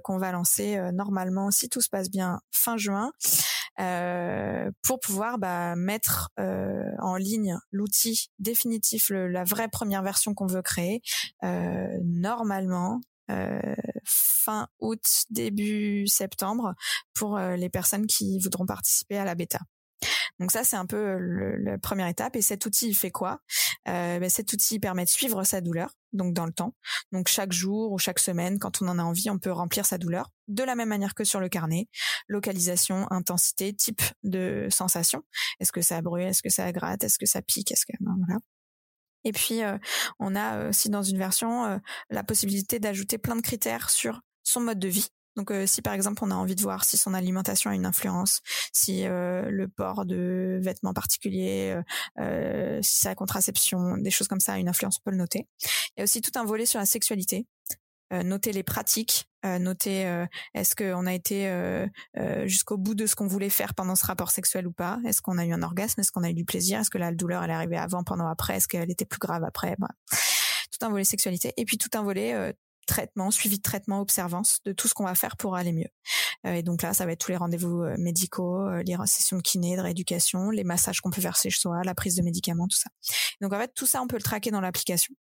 qu'on va lancer normalement, si tout se passe bien, fin juin. Euh, pour pouvoir bah, mettre euh, en ligne l'outil définitif, la vraie première version qu'on veut créer, euh, normalement fin août, début septembre, pour les personnes qui voudront participer à la bêta. Donc ça, c'est un peu la première étape. Et cet outil, il fait quoi? Euh, ben, Cet outil permet de suivre sa douleur, donc dans le temps. Donc chaque jour ou chaque semaine, quand on en a envie, on peut remplir sa douleur de la même manière que sur le carnet. Localisation, intensité, type de sensation. Est-ce que ça brûle? Est-ce que ça gratte? Est-ce que ça pique? Est-ce que voilà. Et puis, euh, on a aussi dans une version euh, la possibilité d'ajouter plein de critères sur son mode de vie. Donc euh, si par exemple on a envie de voir si son alimentation a une influence, si euh, le port de vêtements particuliers, euh, si sa contraception, des choses comme ça a une influence, on peut le noter. Il y a aussi tout un volet sur la sexualité. noter les pratiques, noter est-ce qu'on a été jusqu'au bout de ce qu'on voulait faire pendant ce rapport sexuel ou pas, est-ce qu'on a eu un orgasme, est-ce qu'on a eu du plaisir, est-ce que la douleur elle est arrivée avant, pendant, après, est-ce qu'elle était plus grave après, tout un volet sexualité et puis tout un volet traitement, suivi de traitement, observance de tout ce qu'on va faire pour aller mieux. Euh, et donc là, ça va être tous les rendez-vous euh, médicaux, euh, les sessions de kiné, de rééducation, les massages qu'on peut faire chez soi, la prise de médicaments, tout ça. Donc en fait, tout ça, on peut le traquer dans l'application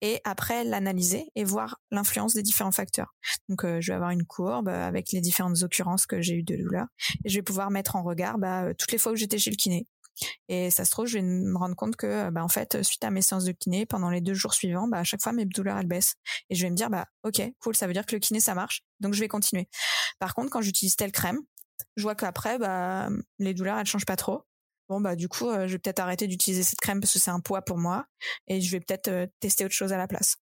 et après l'analyser et voir l'influence des différents facteurs. Donc je vais avoir une courbe avec les différentes occurrences que j'ai eues de douleur et je vais pouvoir mettre en regard bah, toutes les fois où j'étais chez le kiné, et ça se trouve, je vais me rendre compte que, bah, en fait, suite à mes séances de kiné, pendant les deux jours suivants, bah, à chaque fois, mes douleurs, elles baissent. Et je vais me dire, bah, ok, cool, ça veut dire que le kiné, ça marche. Donc, je vais continuer. Par contre, quand j'utilise telle crème, je vois qu'après, bah, les douleurs, elles changent pas trop. Bon, bah, du coup, euh, je vais peut-être arrêter d'utiliser cette crème parce que c'est un poids pour moi. Et je vais peut-être euh, tester autre chose à la place.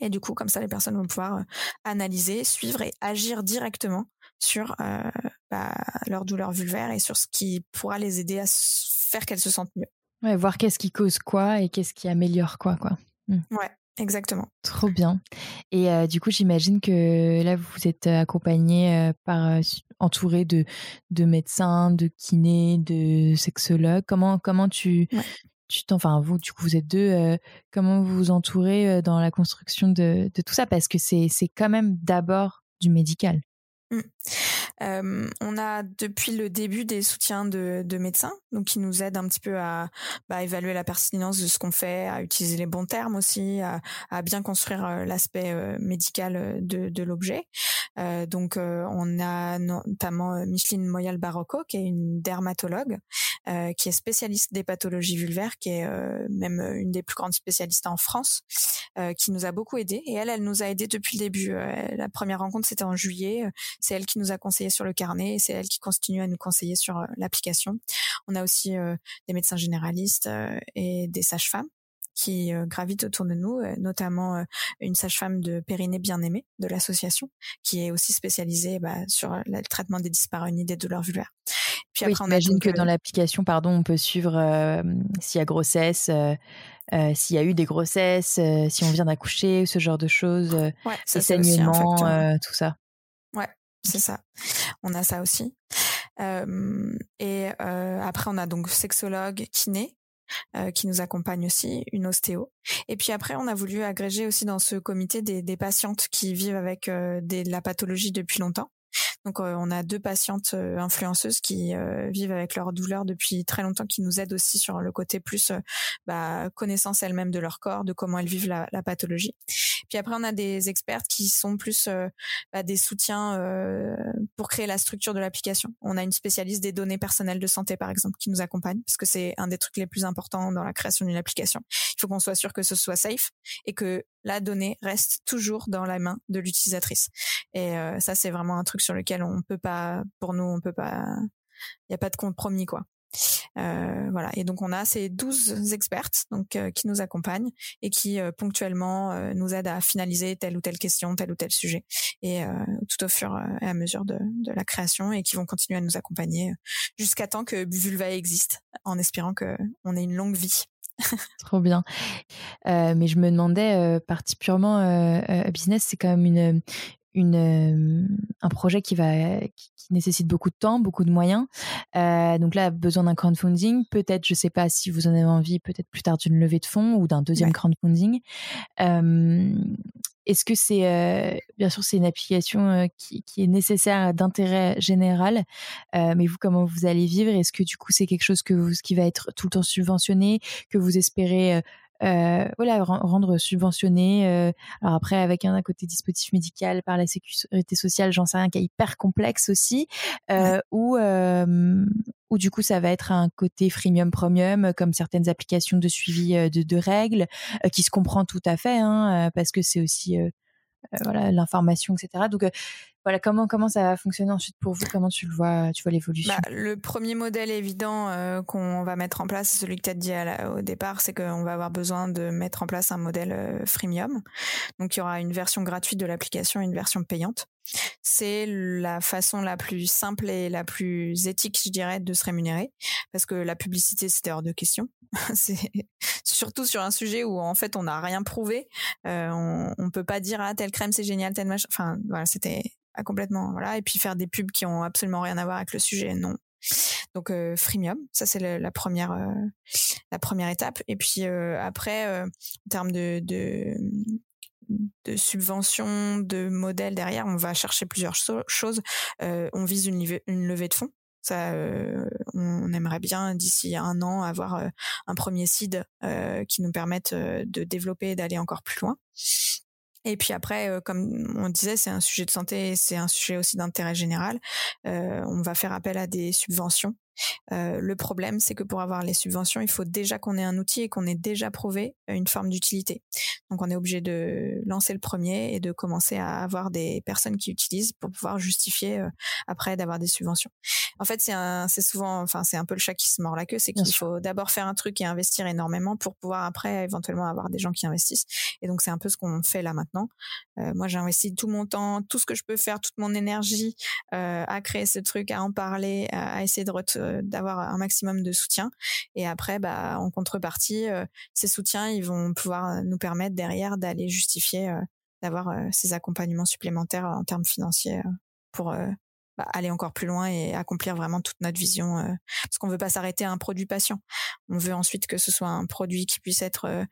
Et du coup, comme ça, les personnes vont pouvoir euh, analyser, suivre et agir directement sur bah, leur douleur vulvaire et sur ce qui pourra les aider à faire qu'elles se sentent mieux. Ouais, voir qu'est-ce qui cause quoi et qu'est-ce qui améliore quoi, quoi. Mmh. Ouais, exactement. Trop bien. Et du coup, j'imagine que là, vous êtes accompagné par, entouré de, de médecins, de kinés, de sexologues. Comment, comment tu, tu enfin, vous, du coup, vous êtes deux. comment vous vous entourez dans la construction de, de tout ça? Parce que c'est, c'est quand même d'abord du médical. Mmh. On a depuis le début des soutiens de, de, médecins, donc qui nous aident un petit peu à bah, évaluer la pertinence de ce qu'on fait, à utiliser les bons termes aussi, à, bien construire l'aspect médical de, l'objet. Donc on a notamment Micheline Moyal Barocco, qui est une dermatologue, qui est spécialiste des pathologies vulvaires, qui est même une des plus grandes spécialistes en France, qui nous a beaucoup aidé. Et elle, elle nous a aidé depuis le début. la première rencontre, c'était en juillet. C'est elle qui nous a conseillé sur le carnet et c'est elle qui continue à nous conseiller sur euh, l'application. On a aussi euh, des médecins généralistes euh, et des sages-femmes qui gravitent autour de nous, notamment une sage-femme de Périnée Bien-Aimée de l'association, qui est aussi spécialisée bah, sur le traitement des dyspareunies des douleurs vulvaires. Puis après, on imagine que dans l'application, pardon, on peut suivre s'il y a grossesse, s'il y a eu des grossesses, si on vient d'accoucher, ce genre de choses, ouais, ça, saignements, tout ça. Ouais, c'est ça. On a ça aussi. Euh, et euh, après, on a donc sexologue, kiné, euh, qui nous accompagne aussi, une ostéo. Et puis après, on a voulu agréger aussi dans ce comité des, des patientes qui vivent avec des, de la pathologie depuis longtemps. Donc on a deux patientes influenceuses qui vivent avec leur douleur depuis très longtemps, qui nous aident aussi sur le côté plus bah, connaissance elles-mêmes de leur corps, de comment elles vivent la, la pathologie. Puis après, on a des expertes qui sont plus euh, bah, des soutiens euh, pour créer la structure de l'application. On a une spécialiste des données personnelles de santé, par exemple, qui nous accompagne, parce que c'est un des trucs les plus importants dans la création d'une application. Il faut qu'on soit sûr que ce soit safe et que la donnée reste toujours dans la main de l'utilisatrice. Et euh, ça, c'est vraiment un truc sur lequel on peut pas, pour nous, on peut pas, il n'y a pas de compromis, quoi. Euh, voilà. Et donc on a ces 12 expertes donc euh, qui nous accompagnent et qui euh, ponctuellement nous aident à finaliser telle ou telle question, tel ou tel sujet, et tout au fur et à mesure de, la création et qui vont continuer à nous accompagner jusqu'à temps que Vulva existe, en espérant que on ait une longue vie. Trop bien. Mais je me demandais, partie purement business, c'est quand même une, une, un projet qui va qui, nécessite beaucoup de temps, beaucoup de moyens. Euh, donc là, besoin d'un crowdfunding. Peut-être, je sais pas si vous en avez envie, peut-être plus tard d'une levée de fonds ou d'un deuxième crowdfunding. Euh, Est-ce que c'est euh, bien sûr c'est une application euh, qui, qui, est nécessaire d'intérêt général, euh, mais vous comment vous allez vivre? Est-ce que du coup c'est quelque chose que vous, qui va être tout le temps subventionné, que vous espérez euh, voilà, rendre subventionné. Euh, alors après, avec un, côté dispositif médical par la sécurité sociale, j'en sais rien, qui est hyper complexe aussi, euh, ou ou du coup ça va être un côté freemium premium comme certaines applications de suivi de, de règles qui se comprend tout à fait hein, parce que c'est aussi voilà l'information etc donc voilà comment comment ça va fonctionner ensuite pour vous? Comment tu le vois tu vois l'évolution? Bah, le premier modèle évident euh, qu'on va mettre en place c'est celui que tu as dit au départ c'est qu'on va avoir besoin de mettre en place un modèle euh, freemium. Donc il y aura une version gratuite de l'application et une version payante c'est la façon la plus simple et la plus éthique je dirais de se rémunérer parce que la publicité c'était hors de question. C'est surtout sur un sujet où en fait on n'a rien prouvé. Euh, on, on peut pas dire ah telle crème c'est génial telle machin enfin voilà c'était complètement voilà. Et puis faire des pubs qui ont absolument rien à voir avec le sujet non. Donc euh, freemium ça c'est la première euh, la première étape. Et puis après en termes de de subventions, de modèles derrière, on va chercher plusieurs choses. on vise une, levée de fonds. Ça, on aimerait bien d'ici un an avoir un premier seed qui nous permette de développer et d'aller encore plus loin. Et puis après, euh, comme on disait, c'est un sujet de santé, c'est un sujet aussi d'intérêt général. Euh, on va faire appel à des subventions euh, le problème, c'est que pour avoir les subventions, il faut déjà qu'on ait un outil et qu'on ait déjà prouvé une forme d'utilité. Donc, on est obligé de lancer le premier et de commencer à avoir des personnes qui utilisent pour pouvoir justifier euh, après d'avoir des subventions. En fait, c'est un, c'est souvent, enfin, c'est un peu le chat qui se mord la queue, c'est qu'il faut d'abord faire un truc et investir énormément pour pouvoir après éventuellement avoir des gens qui investissent. Et donc, c'est un peu ce qu'on fait là maintenant. Euh, moi, j'ai investi tout mon temps, tout ce que je peux faire, toute mon énergie à créer ce truc, à en parler, à, essayer de d'avoir un maximum de soutien. Et après, bah, en contrepartie, ces soutiens, ils vont pouvoir nous permettre derrière d'aller justifier d'avoir ces accompagnements supplémentaires en termes financiers pour bah, aller encore plus loin et accomplir vraiment toute notre vision euh, parce qu'on veut pas s'arrêter à un produit patient. On veut ensuite que ce soit un produit qui puisse être euh,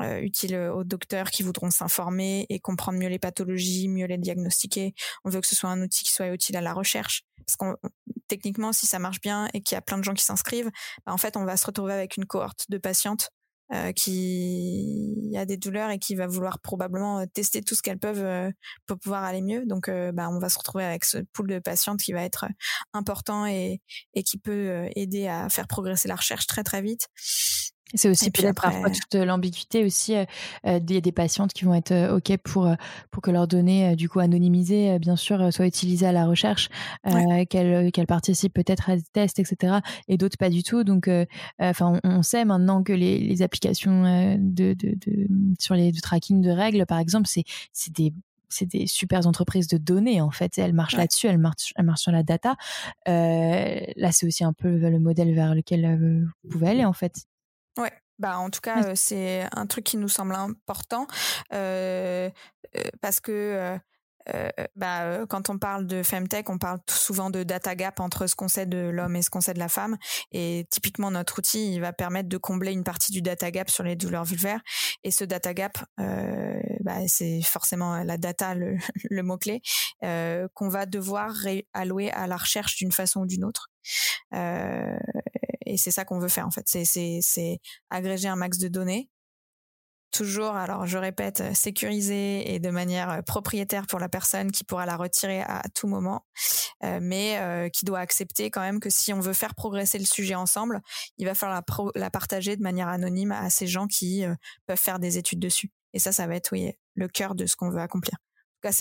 euh, utile aux docteurs qui voudront s'informer et comprendre mieux les pathologies mieux les diagnostiquer. On veut que ce soit un outil qui soit utile à la recherche parce qu'on techniquement si ça marche bien et qu'il y a plein de gens qui s'inscrivent bah, en fait on va se retrouver avec une cohorte de patientes euh, qui a des douleurs et qui va vouloir probablement euh, tester tout ce qu'elles peuvent euh, pour pouvoir aller mieux. Donc, bah, on va se retrouver avec ce pool de patientes qui va être important et, et qui peut aider à faire progresser la recherche très très vite. C'est aussi peut-être parfois toute l'ambiguïté aussi. Il y a des patientes qui vont être OK pour, pour que leurs données, du coup, anonymisées, bien sûr, soient utilisées à la recherche, qu'elles participent peut-être à des tests, etc. Et d'autres pas du tout. Donc, enfin, on, sait maintenant que les, les applications de, de, de, sur les de tracking de règles, par exemple, c'est des c'est des super entreprises de données en fait. Elles marchent là-dessus, elles marchent, elles marchent sur la data. Euh, là, c'est aussi un peu le modèle vers lequel vous pouvez aller en fait. Ouais. Bah, en tout cas, c'est un truc qui nous semble important euh, parce que bah, quand on parle de femtech, on parle souvent de data gap entre ce qu'on sait de l'homme et ce qu'on sait de la femme. Et typiquement, notre outil, il va permettre de combler une partie du data gap sur les douleurs vulvaires. Et ce data gap, bah, c'est forcément la data, le, le mot-clé, qu'on va devoir allouer à la recherche d'une façon ou d'une autre. Euh, et c'est ça qu'on veut faire en fait. C'est agréger un max de données. Toujours, alors je répète, euh, sécurisé et de manière euh, propriétaire pour la personne qui pourra la retirer à tout moment, mais qui doit accepter quand même que si on veut faire progresser le sujet ensemble, il va falloir la, partager de manière anonyme à ces gens qui peuvent faire des études dessus. Et ça, ça va être oui le cœur de ce qu'on veut accomplir. En tout cas,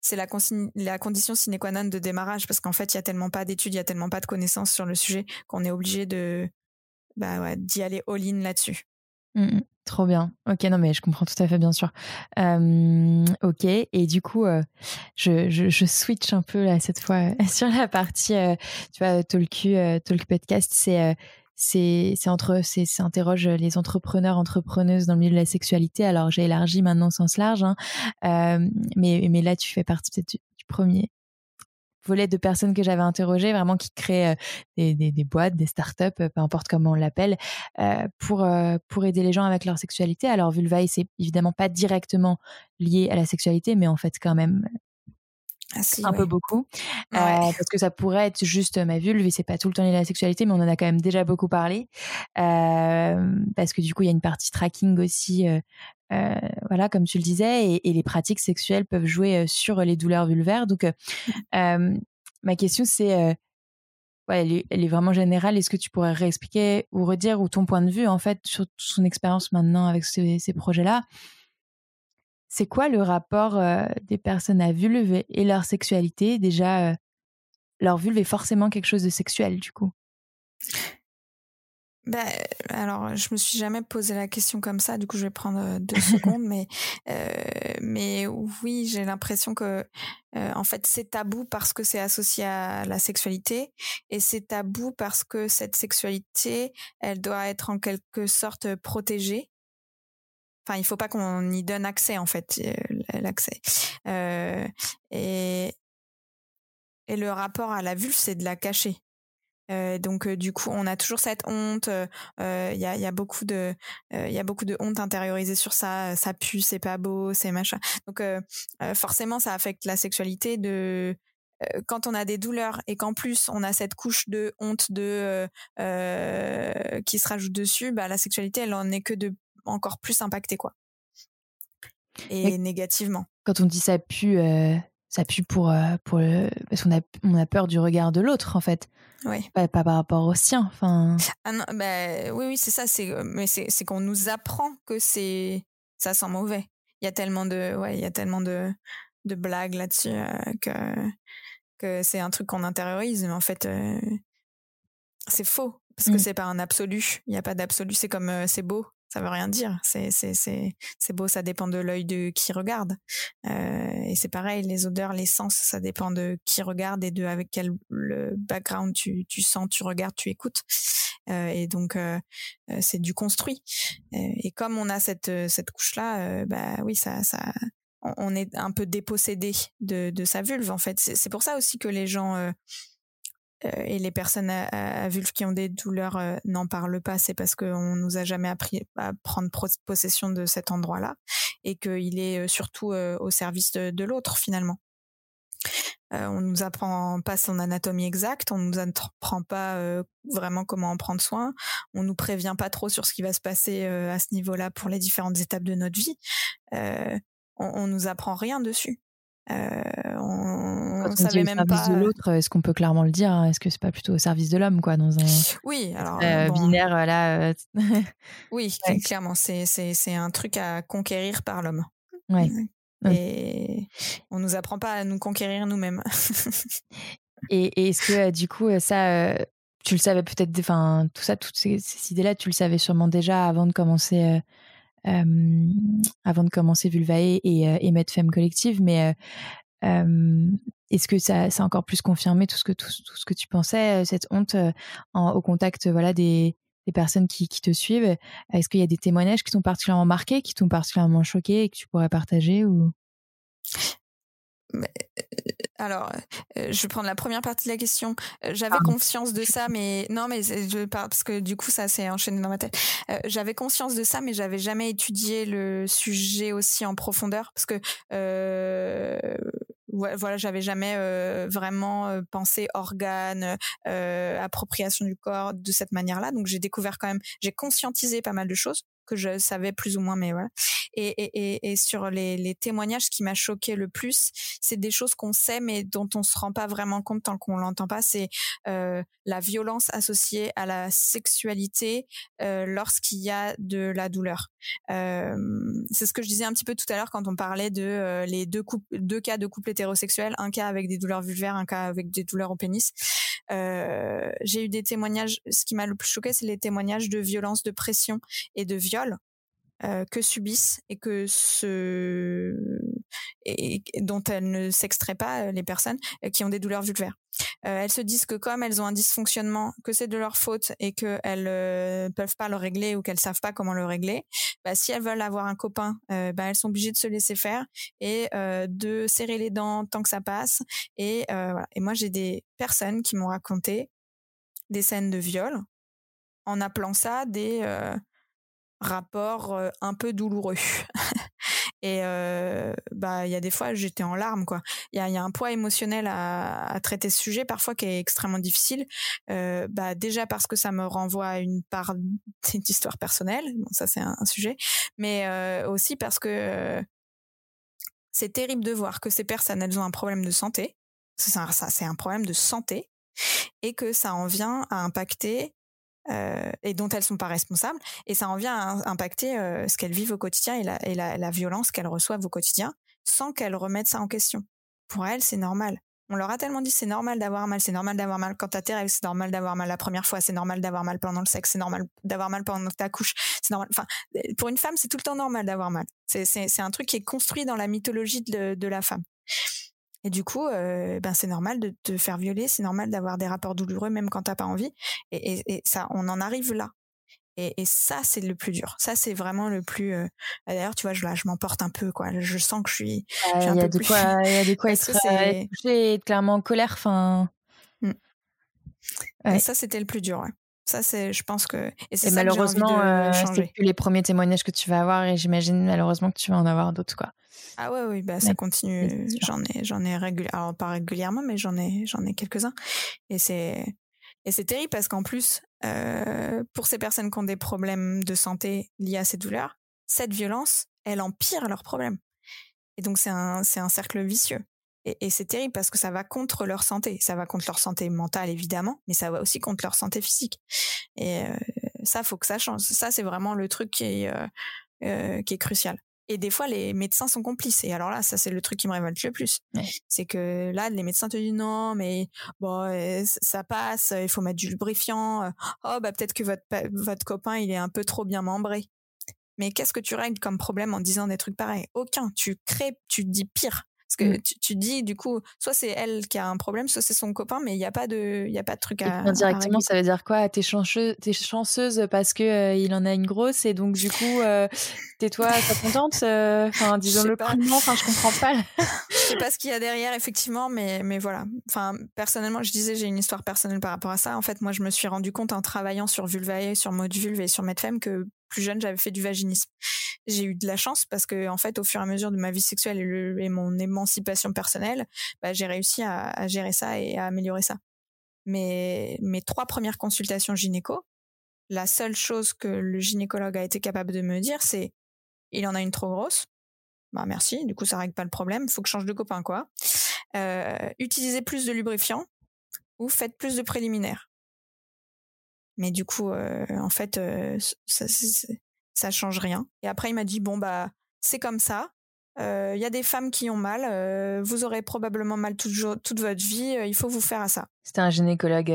c'est la, condition sine qua non de démarrage parce qu'en fait, il y a tellement pas d'études, il y a tellement pas de connaissances sur le sujet qu'on est obligé de bah ouais, d'y aller all-in là-dessus. Mmh trop bien. Ok, non mais je comprends tout à fait, bien sûr. ok, et du coup, euh, je, je, je, switch un peu là cette fois sur la partie, euh, tu vois, Talk, euh, Talk Podcast, c'est c'est entre c'est interroge les entrepreneurs entrepreneuses dans le milieu de la sexualité alors j'ai élargi maintenant au sens large hein. euh, mais mais là tu fais partie peut-être du, premier volet de personnes que j'avais interrogées vraiment qui créent euh, des, des, des, boîtes des startups peu importe comment on l'appelle euh, pour euh, pour aider les gens avec leur sexualité alors vulvaï c'est évidemment pas directement lié à la sexualité mais en fait quand même ah, un peu beaucoup. Euh, parce que ça pourrait être juste ma vulve et c'est pas tout le temps lié à la sexualité mais on en a quand même déjà beaucoup parlé. Euh, parce que du coup il y a une partie tracking aussi euh, voilà comme tu le disais et, les pratiques sexuelles peuvent jouer sur les douleurs vulvaires. Donc ma question c'est ouais, elle est, vraiment générale. Est-ce que tu pourrais réexpliquer ou redire ou ton point de vue en fait sur son expérience maintenant avec ces, ces projets-là? C'est quoi le rapport des personnes à vulve et leur sexualité? Déjà, leur vulve est forcément quelque chose de sexuel, du coup. Ben, alors, je me suis jamais posé la question comme ça. Du coup, je vais prendre deux secondes, mais mais oui, j'ai l'impression que en fait, c'est tabou parce que c'est associé à la sexualité, et c'est tabou parce que cette sexualité, elle doit être en quelque sorte protégée. Enfin, il faut pas qu'on y donne accès en fait, euh, l'accès. Euh, et et le rapport à la vulve, c'est de la cacher. Euh, donc du coup, on a toujours cette honte. Il y, a, y, a, beaucoup de, il y a beaucoup de honte intériorisée sur ça. Ça pue, c'est pas beau, c'est machin. Donc forcément, ça affecte la sexualité de quand on a des douleurs et qu'en plus on a cette couche de honte de qui se rajoute dessus, bah la sexualité elle en est que de encore plus impacté quoi. Et, négativement. Quand on dit ça pue, euh, ça pue pour euh, pour parce qu'on a on a peur du regard de l'autre en fait. Oui. Pas, par rapport au sien. Enfin. Ah non, bah, oui oui c'est ça c'est euh, mais c'est c'est qu'on nous apprend que c'est ça sent mauvais. Il y a tellement de ouais il y a tellement de de blagues là-dessus que que c'est un truc qu'on intériorise mais en fait c'est faux parce que mmh. c'est pas un absolu. Il n'y a pas d'absolu. C'est comme c'est beau, ça veut rien dire. C'est beau, ça dépend de l'œil de qui regarde. Euh, et c'est pareil, les odeurs, les sens, ça dépend de qui regarde et de avec quel le background tu tu sens, tu regardes, tu écoutes. Euh, et donc euh, c'est du construit. Et comme on a cette cette couche là, bah oui, ça ça on est un peu dépossédé de, de sa vulve en fait. C'est pour ça aussi que les gens et les personnes à, à, vulve qui ont des douleurs euh, n'en parlent pas, c'est parce qu'on nous a jamais appris à prendre possession de cet endroit-là et qu'il est euh, surtout au service de, de l'autre finalement. Euh, on nous apprend pas son anatomie exacte, on nous apprend pas vraiment comment en prendre soin, on nous prévient pas trop sur ce qui va se passer à ce niveau-là pour les différentes étapes de notre vie. on, on nous apprend rien dessus. Euh, on, on savait même pas. de l'autre, est-ce qu'on peut clairement le dire hein? Est-ce que c'est pas plutôt au service de l'homme, quoi, dans un oui, alors euh, binaire là euh, Oui, clairement, c'est un truc à conquérir par l'homme. Ouais. Et on nous apprend pas à nous conquérir nous-mêmes. et, est-ce que du coup ça, tu le savais peut-être, enfin tout ça, toutes ces, ces idées-là, tu le savais sûrement déjà avant de commencer euh, avant de commencer Vulvae et, euh, et Mettre Femme Collective, mais euh, est-ce que ça, ça a encore plus confirmé tout ce que, tout, tout ce que tu pensais, cette honte en, au contact voilà, des, des personnes qui, qui te suivent? Est-ce qu'il y a des témoignages qui t'ont particulièrement marqué, qui t'ont particulièrement choqué et que tu pourrais partager ou? Alors, euh, je vais prendre la première partie de la question. Euh, j'avais conscience de ça, mais non, mais je parce que du coup, ça s'est enchaîné dans ma tête. Euh, j'avais conscience de ça, mais j'avais jamais étudié le sujet aussi en profondeur parce que voilà, j'avais jamais vraiment pensé organes, appropriation du corps de cette manière-là. Donc, j'ai découvert quand même, j'ai conscientisé pas mal de choses que je savais plus ou moins, mais voilà. Et, et, et sur les, les témoignages, ce qui m'a choqué le plus, c'est des choses qu'on sait mais dont on se rend pas vraiment compte tant qu'on l'entend pas. C'est euh, la violence associée à la sexualité euh, lorsqu'il y a de la douleur. Euh, c'est ce que je disais un petit peu tout à l'heure quand on parlait de euh, les deux, deux cas de couple hétérosexuel, un cas avec des douleurs vulvaires, un cas avec des douleurs au pénis. Euh, j'ai eu des témoignages. Ce qui m'a le plus choqué, c'est les témoignages de violence, de pression et de viol euh, que subissent et que ce et, dont elles ne s'extraient pas euh, les personnes euh, qui ont des douleurs vulvaires. Euh, elles se disent que comme elles ont un dysfonctionnement, que c'est de leur faute et qu'elles euh, peuvent pas le régler ou qu'elles savent pas comment le régler, bah, si elles veulent avoir un copain, euh, bah, elles sont obligées de se laisser faire et de serrer les dents tant que ça passe. Et, voilà. et moi, j'ai des personnes qui m'ont raconté des scènes de viol en appelant ça des rapport euh, un peu douloureux. et euh, bah il y a des fois j'étais en larmes quoi. Il y a, un poids émotionnel à, traiter ce sujet parfois qui est extrêmement difficile. Euh, bah déjà parce que ça me renvoie à une part d'histoire personnelle, ça c'est un, un, sujet, mais euh, aussi parce que c'est terrible de voir que ces personnes elles ont un problème de santé, c'est un problème de santé et que ça en vient à impacter euh, et dont elles sont pas responsables. Et ça en vient à impacter euh, ce qu'elles vivent au quotidien et la, violence qu'elles reçoivent au quotidien sans qu'elles remettent ça en question. Pour elles, c'est normal. On leur a tellement dit c'est normal d'avoir mal, c'est normal d'avoir mal quand t'as tes règles, c'est normal d'avoir mal la première fois, c'est normal d'avoir mal pendant le sexe, c'est normal d'avoir mal pendant ta couche, c'est normal. Enfin, pour une femme, c'est tout le temps normal d'avoir mal. C'est un truc qui est construit dans la mythologie de la femme. Et du coup, euh, ben c'est normal de te faire violer, c'est normal d'avoir des rapports douloureux même quand t'as pas envie. Et, et, et, ça, on en arrive là. Et, et ça, c'est le plus dur. Ça, c'est vraiment le plus. Euh... D'ailleurs, tu vois, je, là, je m'emporte un peu, quoi. Je sens que je suis. Il y, a de quoi, il y a de quoi être, touché, être clairement en colère. Enfin. Mmh. Ouais. Ça, c'était le plus dur. Ouais. Ça, c'est, je pense que. Et, et malheureusement, euh, c'est plus les premiers témoignages que tu vas avoir, et j'imagine malheureusement que tu vas en avoir d'autres, quoi. Ah ouais, oui, bah ça continue. J'en ai, j'en ai alors pas régulièrement, mais j'en ai, j'en ai quelques-uns. Et c'est, et c'est terrible parce qu'en plus, euh, pour ces personnes qui ont des problèmes de santé liés à ces douleurs, cette violence, elle empire leurs problèmes. Et donc c'est un, c'est un cercle vicieux. Et, et c'est terrible parce que ça va contre leur santé. Ça va contre leur santé mentale évidemment, mais ça va aussi contre leur santé physique. Et euh, ça, faut que ça change. Ça, c'est vraiment le truc qui est, euh, euh qui est crucial. Et des fois, les médecins sont complices. Et alors là, ça, c'est le truc qui me révolte le plus. Ouais. C'est que là, les médecins te disent non, mais bon, euh, ça passe, il faut mettre du lubrifiant. Oh, bah, peut-être que votre, votre copain, il est un peu trop bien membré. Mais qu'est-ce que tu règles comme problème en disant des trucs pareils? Aucun. Tu crées, tu dis pire. Parce que mm. tu, dis, du coup, soit c'est elle qui a un problème, soit c'est son copain, mais il n'y a pas de, il a pas de truc à. Indirectement, ça veut dire quoi? T'es chanceuse, es chanceuse parce que euh, il en a une grosse et donc du coup, euh, tais-toi, t'es contente. Euh, enfin, disons le crûment. Enfin, je comprends pas. je sais pas ce qu'il y a derrière, effectivement, mais mais voilà. Enfin, personnellement, je disais, j'ai une histoire personnelle par rapport à ça. En fait, moi, je me suis rendu compte en travaillant sur Vulvae, sur Mode Vulve et sur Medfem que plus jeune, j'avais fait du vaginisme. J'ai eu de la chance parce que, en fait, au fur et à mesure de ma vie sexuelle et, mon émancipation personnelle, bah, j'ai réussi à, gérer ça et à améliorer ça. Mais mes trois premières consultations gynéco, la seule chose que le gynécologue a été capable de me dire, c'est il en a une trop grosse. Bah merci, du coup ça règle pas le problème, faut que je change de copain quoi. Euh, utilisez plus de lubrifiant ou faites plus de préliminaires. Mais du coup, euh, en fait, euh, ça, ça change rien. Et après, il m'a dit bon bah c'est comme ça. Il euh, y a des femmes qui ont mal. vous aurez probablement mal toute, toute votre vie. il faut vous faire à ça. C'était un gynécologue.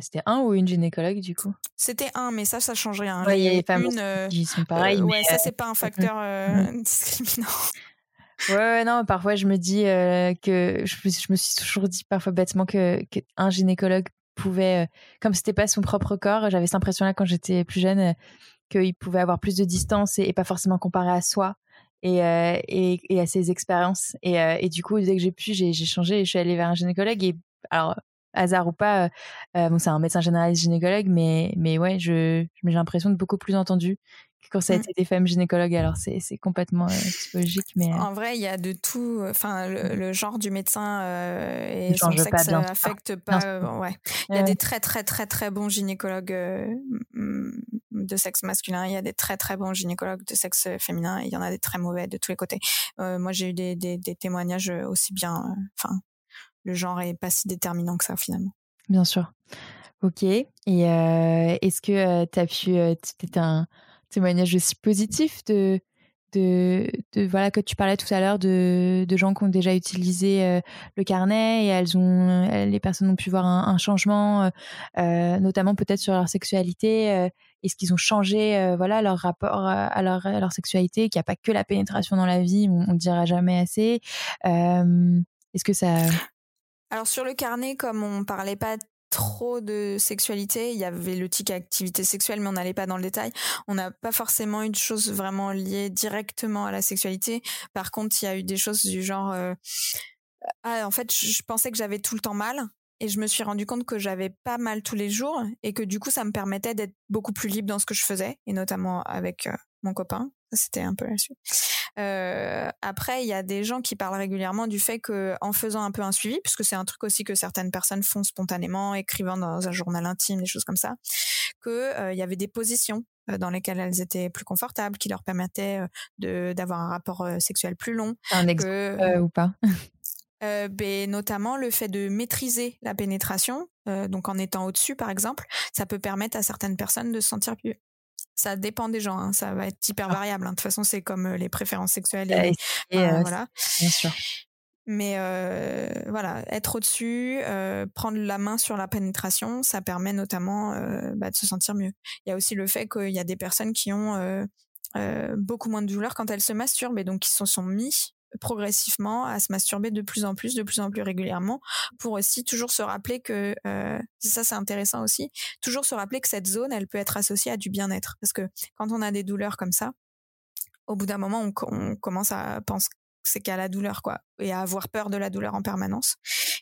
C'était un ou une gynécologue du coup? C'était un, mais ça, ça change rien. il y a des femmes qui sont pareilles. ouais, ça c'est pas un facteur mm. discriminant. Ouais, non, parfois je me dis que je, je, me suis toujours dit parfois bêtement que, que un gynécologue pouvait, euh, comme c'était pas son propre corps, j'avais cette impression-là quand j'étais plus jeune, euh, qu'il pouvait avoir plus de distance et, pas forcément comparé à soi. Et, euh, et, à ses expériences. Et, et, du coup, dès que j'ai pu, j'ai changé et je suis allée vers un gynécologue. Et alors, hasard ou pas, bon, c'est un médecin généraliste gynécologue, mais, mais ouais, j'ai l'impression de beaucoup plus entendu quand ça a mmh. été des femmes gynécologues. Alors, c'est, c'est complètement psychologique. Mais, En vrai, il y a de tout. Enfin, le, genre du médecin euh, et son sexe pas, affecte pas. ouais. Il y a des très, très, très, très bons gynécologues de sexe masculin. Il y a des très, très bons gynécologues de sexe féminin. il y en a des très mauvais de tous les côtés. moi, j'ai eu des, des, des, témoignages aussi bien. Enfin, le genre est pas si déterminant que ça, finalement. Bien sûr. Ok. Et est-ce que tu as pu. Un témoignage aussi positif de, de, voilà que tu parlais tout à l'heure de, de, gens qui ont déjà utilisé euh, le carnet et elles ont les personnes ont pu voir un, changement euh, notamment peut-être sur leur sexualité euh, est-ce qu'ils ont changé voilà leur rapport à leur, leur sexualité qu'il n'y a pas que la pénétration dans la vie on, ne dira jamais assez. Est-ce que ça alors sur le carnet, comme on parlait pas trop de sexualité. Il y avait le tic activité sexuelle, mais on n'allait pas dans le détail. On n'a pas forcément eu de choses vraiment liées directement à la sexualité. Par contre, il y a eu des choses du genre, euh, ah, en fait, je pensais que j'avais tout le temps mal. Et je me suis rendu compte que j'avais pas mal tous les jours et que du coup, ça me permettait d'être beaucoup plus libre dans ce que je faisais, et notamment avec euh, mon copain. C'était un peu là-dessus. Euh, après, il y a des gens qui parlent régulièrement du fait que, en faisant un peu un suivi, puisque c'est un truc aussi que certaines personnes font spontanément, écrivant dans un journal intime, des choses comme ça, que euh, il y avait des positions euh, dans lesquelles elles étaient plus confortables, qui leur permettaient de d'avoir un rapport sexuel plus long. Un exemple ou pas? Euh, ben, notamment le fait de maîtriser la pénétration, donc en étant au-dessus par exemple, ça peut permettre à certaines personnes de se sentir mieux ça dépend des gens, hein. ça va être hyper variable. Hein. De toute façon, c'est comme les préférences sexuelles. Et, voilà. Bien sûr. Mais voilà, être au-dessus, prendre la main sur la pénétration, ça permet notamment bah, de se sentir mieux. Il y a aussi le fait qu'il y a des personnes qui ont beaucoup moins de douleur quand elles se masturbent et donc qui se sont mis progressivement à se masturber de plus en plus, de plus en plus régulièrement, pour aussi toujours se rappeler que euh, ça c'est intéressant aussi, toujours se rappeler que cette zone elle peut être associée à du bien-être, parce que quand on a des douleurs comme ça, au bout d'un moment on, commence à penser c'est qu'à la douleur quoi et à avoir peur de la douleur en permanence.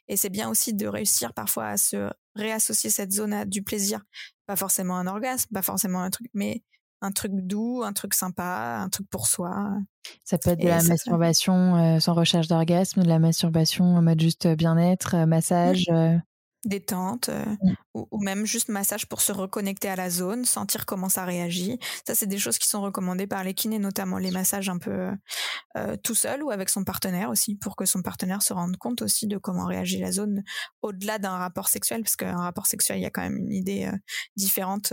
Et c'est bien aussi de réussir parfois à se réassocier cette zone à du plaisir. Pas forcément un orgasme pas forcément un truc mais un truc doux, un truc sympa, un truc pour soi. Ça peut être de la masturbation euh, sans recherche d'orgasme, de la masturbation en mode juste euh, bien-être, euh, massage. Détente, mmh. ou, même juste massage pour se reconnecter à la zone, sentir comment ça réagit. Ça, c'est des choses qui sont recommandées par les kinés, notamment les massages un peu tout seul ou avec son partenaire aussi, pour que son partenaire se rende compte aussi de comment réagit la zone au-delà d'un rapport sexuel, parce qu'un rapport sexuel, il y a quand même une idée différente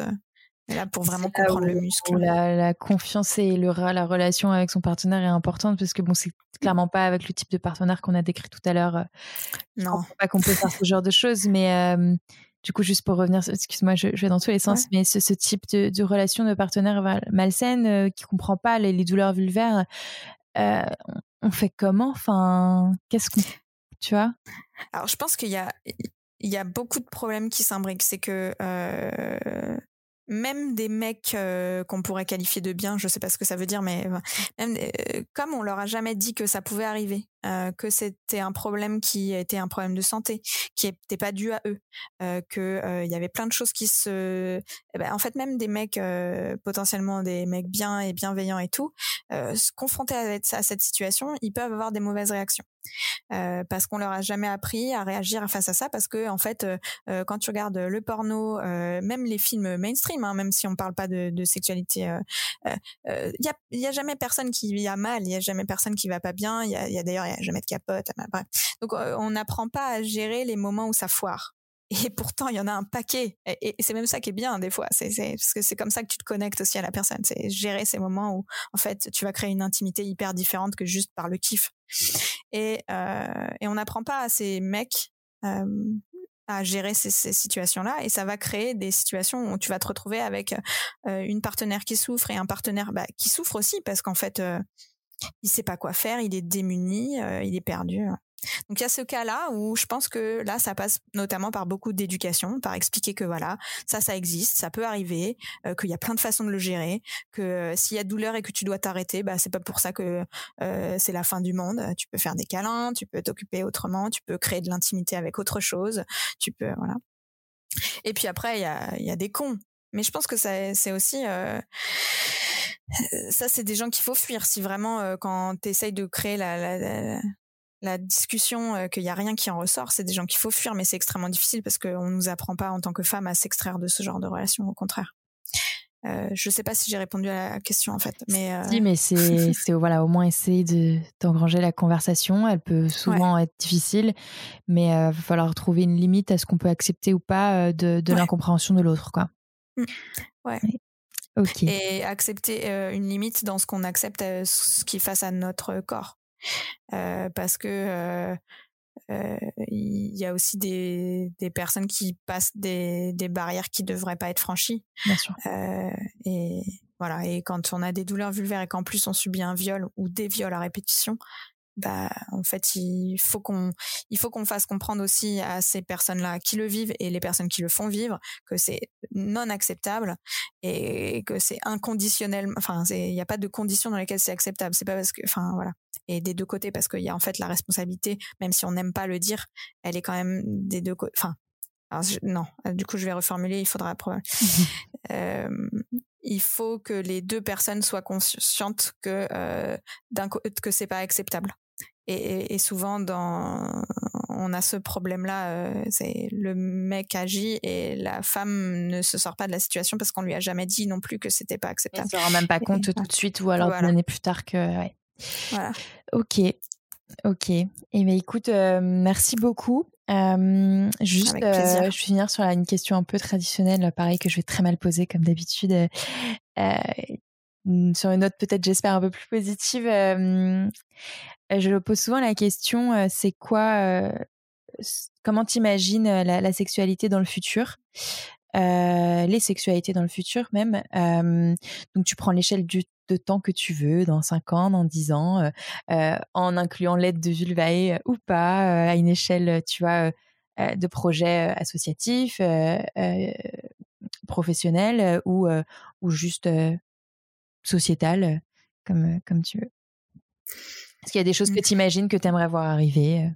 là, pour vraiment comprendre le muscle. La, confiance et le, la relation avec son partenaire est importante parce que bon, c'est clairement pas avec le type de partenaire qu'on a décrit tout à l'heure. Euh, non. Pas qu'on peut faire ce genre de choses, mais du coup, juste pour revenir, excuse-moi, je, vais dans tous les sens, mais ce, type de, relation de partenaire malsaine euh, qui comprend pas les, douleurs vulvaires, euh, on fait comment? Enfin, qu'est-ce qu'on, tu vois? Alors, je pense qu'il y a il y a beaucoup de problèmes qui s'imbriquent. C'est que euh, même des mecs euh, qu'on pourrait qualifier de bien, je sais pas ce que ça veut dire, mais même euh, comme on leur a jamais dit que ça pouvait arriver, euh, que c'était un problème qui était un problème de santé, qui n'était pas dû à eux, que il y avait plein de choses qui se, eh ben, en fait même des mecs potentiellement des mecs bien et bienveillants et tout, se confronter à, à cette situation, ils peuvent avoir des mauvaises réactions. Euh, parce qu'on leur a jamais appris à réagir face à ça parce que en fait euh, euh, quand tu regardes le porno même les films mainstream hein, même si on parle pas de, sexualité il y a, jamais personne qui a mal il y a jamais personne qui va pas bien il y a, d'ailleurs jamais de capote bref. donc on n'apprend pas à gérer les moments où ça foire et pourtant, il y en a un paquet. Et, c'est même ça qui est bien des fois. C'est, parce que c'est comme ça que tu te connectes aussi à la personne. C'est gérer ces moments où, en fait, tu vas créer une intimité hyper différente que juste par le kiff. Et, euh, on n'apprend pas à ces mecs euh, à gérer ces, situations-là. Et ça va créer des situations où tu vas te retrouver avec euh, une partenaire qui souffre et un partenaire bah, qui souffre aussi parce qu'en fait, euh, il sait pas quoi faire, il est démuni, il est perdu. Donc il y a ce cas-là où je pense que là ça passe notamment par beaucoup d'éducation, par expliquer que voilà ça ça existe, ça peut arriver, euh, qu'il y a plein de façons de le gérer, que euh, s'il y a douleur et que tu dois t'arrêter, bah c'est pas pour ça que euh, c'est la fin du monde. Tu peux faire des câlins, tu peux t'occuper autrement, tu peux créer de l'intimité avec autre chose, tu peux voilà. Et puis après il y a y a des cons, mais je pense que ça c'est aussi ça, c'est des gens qu'il faut fuir. Si vraiment, quand tu essayes de créer la discussion euh, qu'il y a rien qui en ressort, c'est des gens qu'il faut fuir, mais c'est extrêmement difficile parce qu'on nous apprend pas en tant que femme à s'extraire de ce genre de relation, au contraire. Euh, je sais pas si j'ai répondu à la question en fait, mais euh... mais c'est voilà au moins essayer de d'engranger la conversation. Elle peut souvent être difficile, mais il va falloir trouver une limite à ce qu'on peut accepter ou pas de, de l'incompréhension de l'autre quoi. Mmh. Ouais. Et accepter une limite dans ce qu'on accepte, ce qui face à notre corps. Parce que il y a aussi des, des personnes qui passent des, des barrières qui devraient pas être franchies. Bien sûr. et voilà. Et quand on a des douleurs vulvaires et qu'en plus on subit un viol ou des viols à répétition, bah en fait il faut qu'on il faut qu'on fasse comprendre aussi à ces personnes-là qui le vivent et les personnes qui le font vivre que c'est non acceptable et que c'est inconditionnel enfin il n'y a pas de conditions dans lesquelles c'est acceptable. C'est pas parce que enfin voilà. Et des deux côtés parce qu'il y a en fait la responsabilité même si on n'aime pas le dire elle est quand même des deux côtés enfin non, du coup je vais reformuler, il faudra euh, il faut que les deux personnes soient conscientes que euh, que c'est pas acceptable et, souvent, dans, on a ce problème-là, euh, c'est le mec agit et la femme ne se sort pas de la situation parce qu'on lui a jamais dit non plus que c'était pas acceptable. Elle se rend même pas compte tout de suite ou alors voilà. une plus tard que. Ouais. Voilà. Ok. Ok. Et eh ben écoute, euh, merci beaucoup. Euh, juste, je vais finir sur une question un peu traditionnelle, pareil que je vais très mal poser comme d'habitude. sur une note peut-être, j'espère, un peu plus positive. Euh, je pose souvent la question, euh, c'est quoi, euh, comment t'imagines la, la sexualité dans le futur? Les sexualités dans le futur même. donc tu prends l'échelle de temps que tu veux, dans 5 ans, dans 10 ans, en incluant l'aide de Vulvae ou pas, à une échelle, tu vois, de projet associatif, professionnel ou, ou juste sociétal, comme, comme tu veux. Est-ce qu'il y a des choses que mmh. tu imagines que tu aimerais voir arriver euh?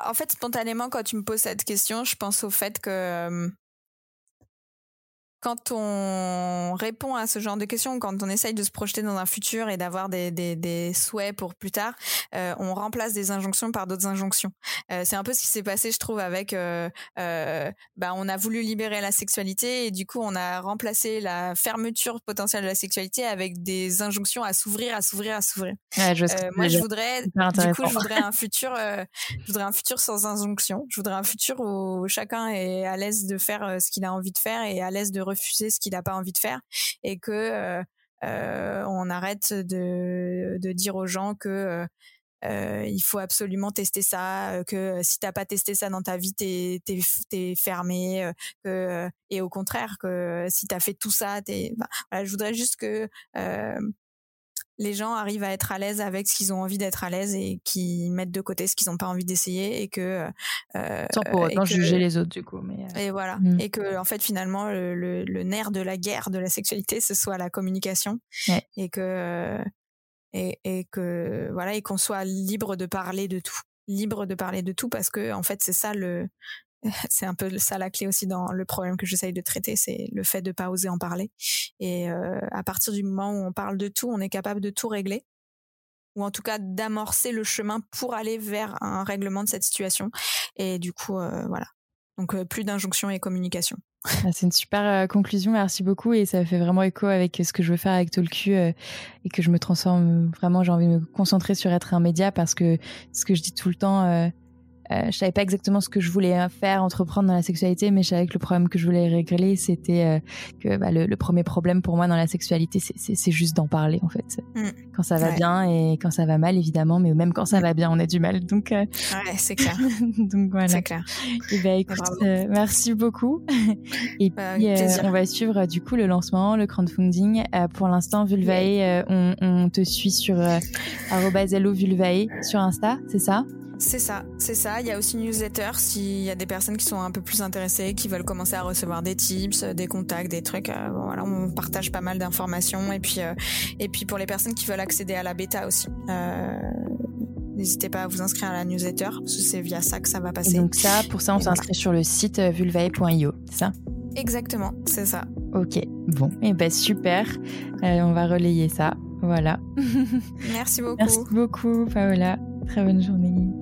En fait, spontanément, quand tu me poses cette question, je pense au fait que quand on répond à ce genre de questions, quand on essaye de se projeter dans un futur et d'avoir des, des, des, souhaits pour plus tard, euh, on remplace des injonctions par d'autres injonctions. Euh, c'est un peu ce qui s'est passé, je trouve, avec, euh, euh bah, on a voulu libérer la sexualité et du coup, on a remplacé la fermeture potentielle de la sexualité avec des injonctions à s'ouvrir, à s'ouvrir, à s'ouvrir. Ouais, moi, je voudrais, du coup, je voudrais un futur, je voudrais un futur sans injonction. Je voudrais un futur où chacun est à l'aise de faire ce qu'il a envie de faire et à l'aise de refuser ce qu'il n'a pas envie de faire et que euh, euh, on arrête de, de dire aux gens que il faut absolument tester ça, que si t'as pas testé ça dans ta vie, t'es es, fermé, et au contraire que si t'as fait tout ça, t'es. je voudrais juste que les gens arrivent à être à l'aise avec ce qu'ils ont envie d'être à l'aise et qui mettent de côté ce qu'ils n'ont pas envie d'essayer et que euh, sans pour autant juger les autres du coup mais euh, et voilà. mmh. et que en fait finalement le, nerf de la guerre de la sexualité ce soit la communication. Et que et, et que voilà et qu'on soit libre de parler de tout. Libre de parler de tout parce que en fait c'est ça le c'est un peu ça la clé aussi dans le problème que j'essaye de traiter, c'est le fait de pas oser en parler. Et euh, à partir du moment où on parle de tout, on est capable de tout régler, ou en tout cas d'amorcer le chemin pour aller vers un règlement de cette situation. Et du coup, euh, voilà. Donc euh, plus d'injonction et communication. Ah, c'est une super conclusion, merci beaucoup et ça fait vraiment écho avec ce que je veux faire avec Tolku et que je me transforme vraiment, j'ai envie de me concentrer sur être un média parce que ce que je dis tout le temps, euh, je savais pas exactement ce que je voulais faire, entreprendre dans la sexualité, mais je savais que le problème que je voulais régler, c'était euh, que bah, le, premier problème pour moi dans la sexualité, c'est juste d'en parler en fait. Mm. Quand ça va bien et quand ça va mal, évidemment, mais même quand ça va bien, on a du mal. Donc, euh, ouais, c'est clair. donc voilà. C'est clair. Et bah, écoute, merci beaucoup. et bah, puis, on va suivre du coup le lancement, le crowdfunding. pour l'instant, Vulvae, on, on, te suit sur Vulvae sur Insta, c'est ça? C'est ça, c'est ça. Il y a aussi une newsletter s'il y a des personnes qui sont un peu plus intéressées, qui veulent commencer à recevoir des tips, des contacts, des trucs. Euh, voilà, on partage pas mal d'informations et puis euh, et puis pour les personnes qui veulent accéder à la bêta aussi. Euh, n'hésitez pas à vous inscrire à la newsletter parce que c'est via ça que ça va passer. donc ça, pour ça, on s'inscrit sur le site vulvae.io, c'est ça? Exactement, c'est ça. Ok, bon, et eh ben super. on va relayer ça. Voilà. Merci beaucoup. Merci beaucoup, Paola. Très bonne journée.